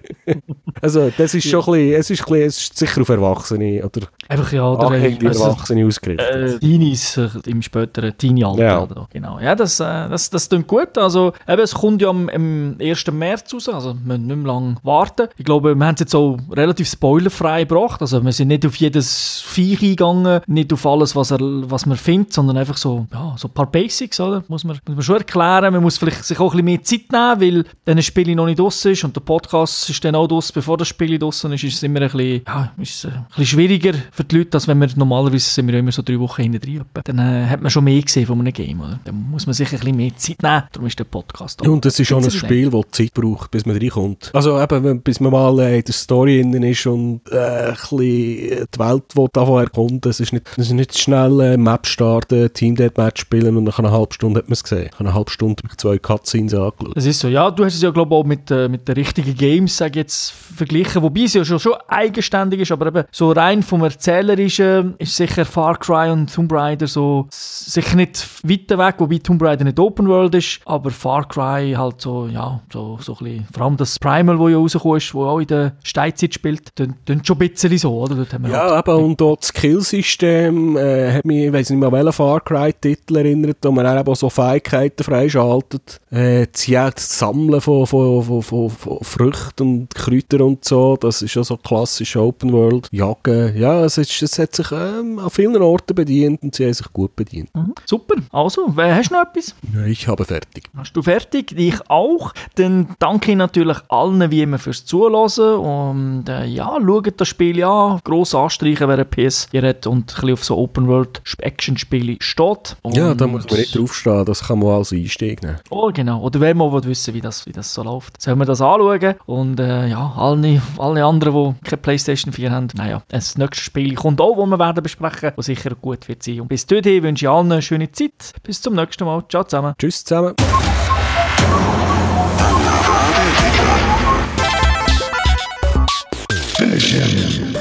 <laughs> also das ist schon ein bisschen, es ist, ein bisschen, es ist sicher auf Erwachsene oder Einfach ja, oder die Erwachsene ausgerichtet. Äh, Teenies äh, im späteren Teenie-Alter. Ja. Oder, genau. Ja, das, äh, das, das klingt gut. Also, eben, es kommt ja am, am 1. März raus, also wir müssen nicht mehr lange warten. Ich glaube, wir haben es jetzt auch relativ spoilerfrei gebracht. Also, wir sind nicht auf jedes Viech eingegangen, nicht auf alles, was, er, was man findet, sondern einfach so, ja, so ein paar Basics, oder? Muss man, muss man schon erklären. Man muss vielleicht sich auch ein bisschen mehr Zeit nehmen, weil dann ein Spiel noch nicht draussen ist und der Podcast ist dann auch draussen, bevor das Spiel draussen ist, ist es immer ein bisschen, ja, ist ein bisschen schwieriger für die Leute, als wenn wir normalerweise sind wir immer so drei Wochen hinten drin. Dann äh, hat man schon mehr gesehen von einem Game. Oder? Dann muss man sich ein bisschen mehr Zeit nehmen. Darum ist der Podcast auch. Und es ist auch ein Spiel, das Zeit braucht, bis man reinkommt. Also eben, bis man mal äh, in der Story innen ist und äh, ein bisschen die Welt davon erkunden. Es ist nicht, es ist nicht schnell äh, Map starten, Team Deathmatch spielen und nach einer halben Stunde hat man es gesehen. Nach einer halben Stunde mit zwei Cutscenes angeschaut. Das ist so. Ja, du hast es ja glaube ich auch mit, äh, mit den richtigen Games, sage jetzt, verglichen. Wobei es ja schon, schon eigenständig ist, aber eben so rein vom Erzählerischen ist sicher Far Cry und Tomb Raider so sicher nicht weiter weg, wobei Tomb Raider nicht Open World ist, aber Far Cry halt so, ja, so, so ein bisschen, vor allem das Primal, wo ja rausgekommen ist, wo auch in der Steinzeit spielt, dann schon ein bisschen so, oder? ja, halt aber und dort das Skillsystem äh, hat mich, ich weiß nicht mehr, welchen Far Cry-Titel erinnert, wo man auch so Fähigkeiten freischaltet, äh, das, das Sammeln von, von, von, von, von Früchten und Kräutern und so, das ist ja so klassisch Open World, Jagen, ja, es, ist, es hat sich ähm, an vielen Orten bedient und sie haben sich gut gut bedient. Mhm. Super. Also, wer hast du noch etwas? Ja, ich habe fertig. Hast du fertig? Ich auch. Dann danke ich natürlich allen wie immer fürs Zuhören und äh, ja, schaut das Spiel an. Gross anstreichen, wer ein PS hier hat und ein bisschen auf so Open-World-Action-Spiele steht. Und ja, da muss man nicht draufstehen, das kann man als Einstieg nehmen. Oh, genau. Oder wer mal wissen wie das, wie das so läuft, sollen wir das anschauen. Und äh, ja, alle, alle anderen, die keine Playstation 4 haben, naja, das nächste Spiel kommt auch, das wir werden besprechen, das sicher gut wird sein. Und bis dahin ich wünsche allen eine schöne Zeit. Bis zum nächsten Mal. Ciao zusammen. Tschüss zusammen. Session.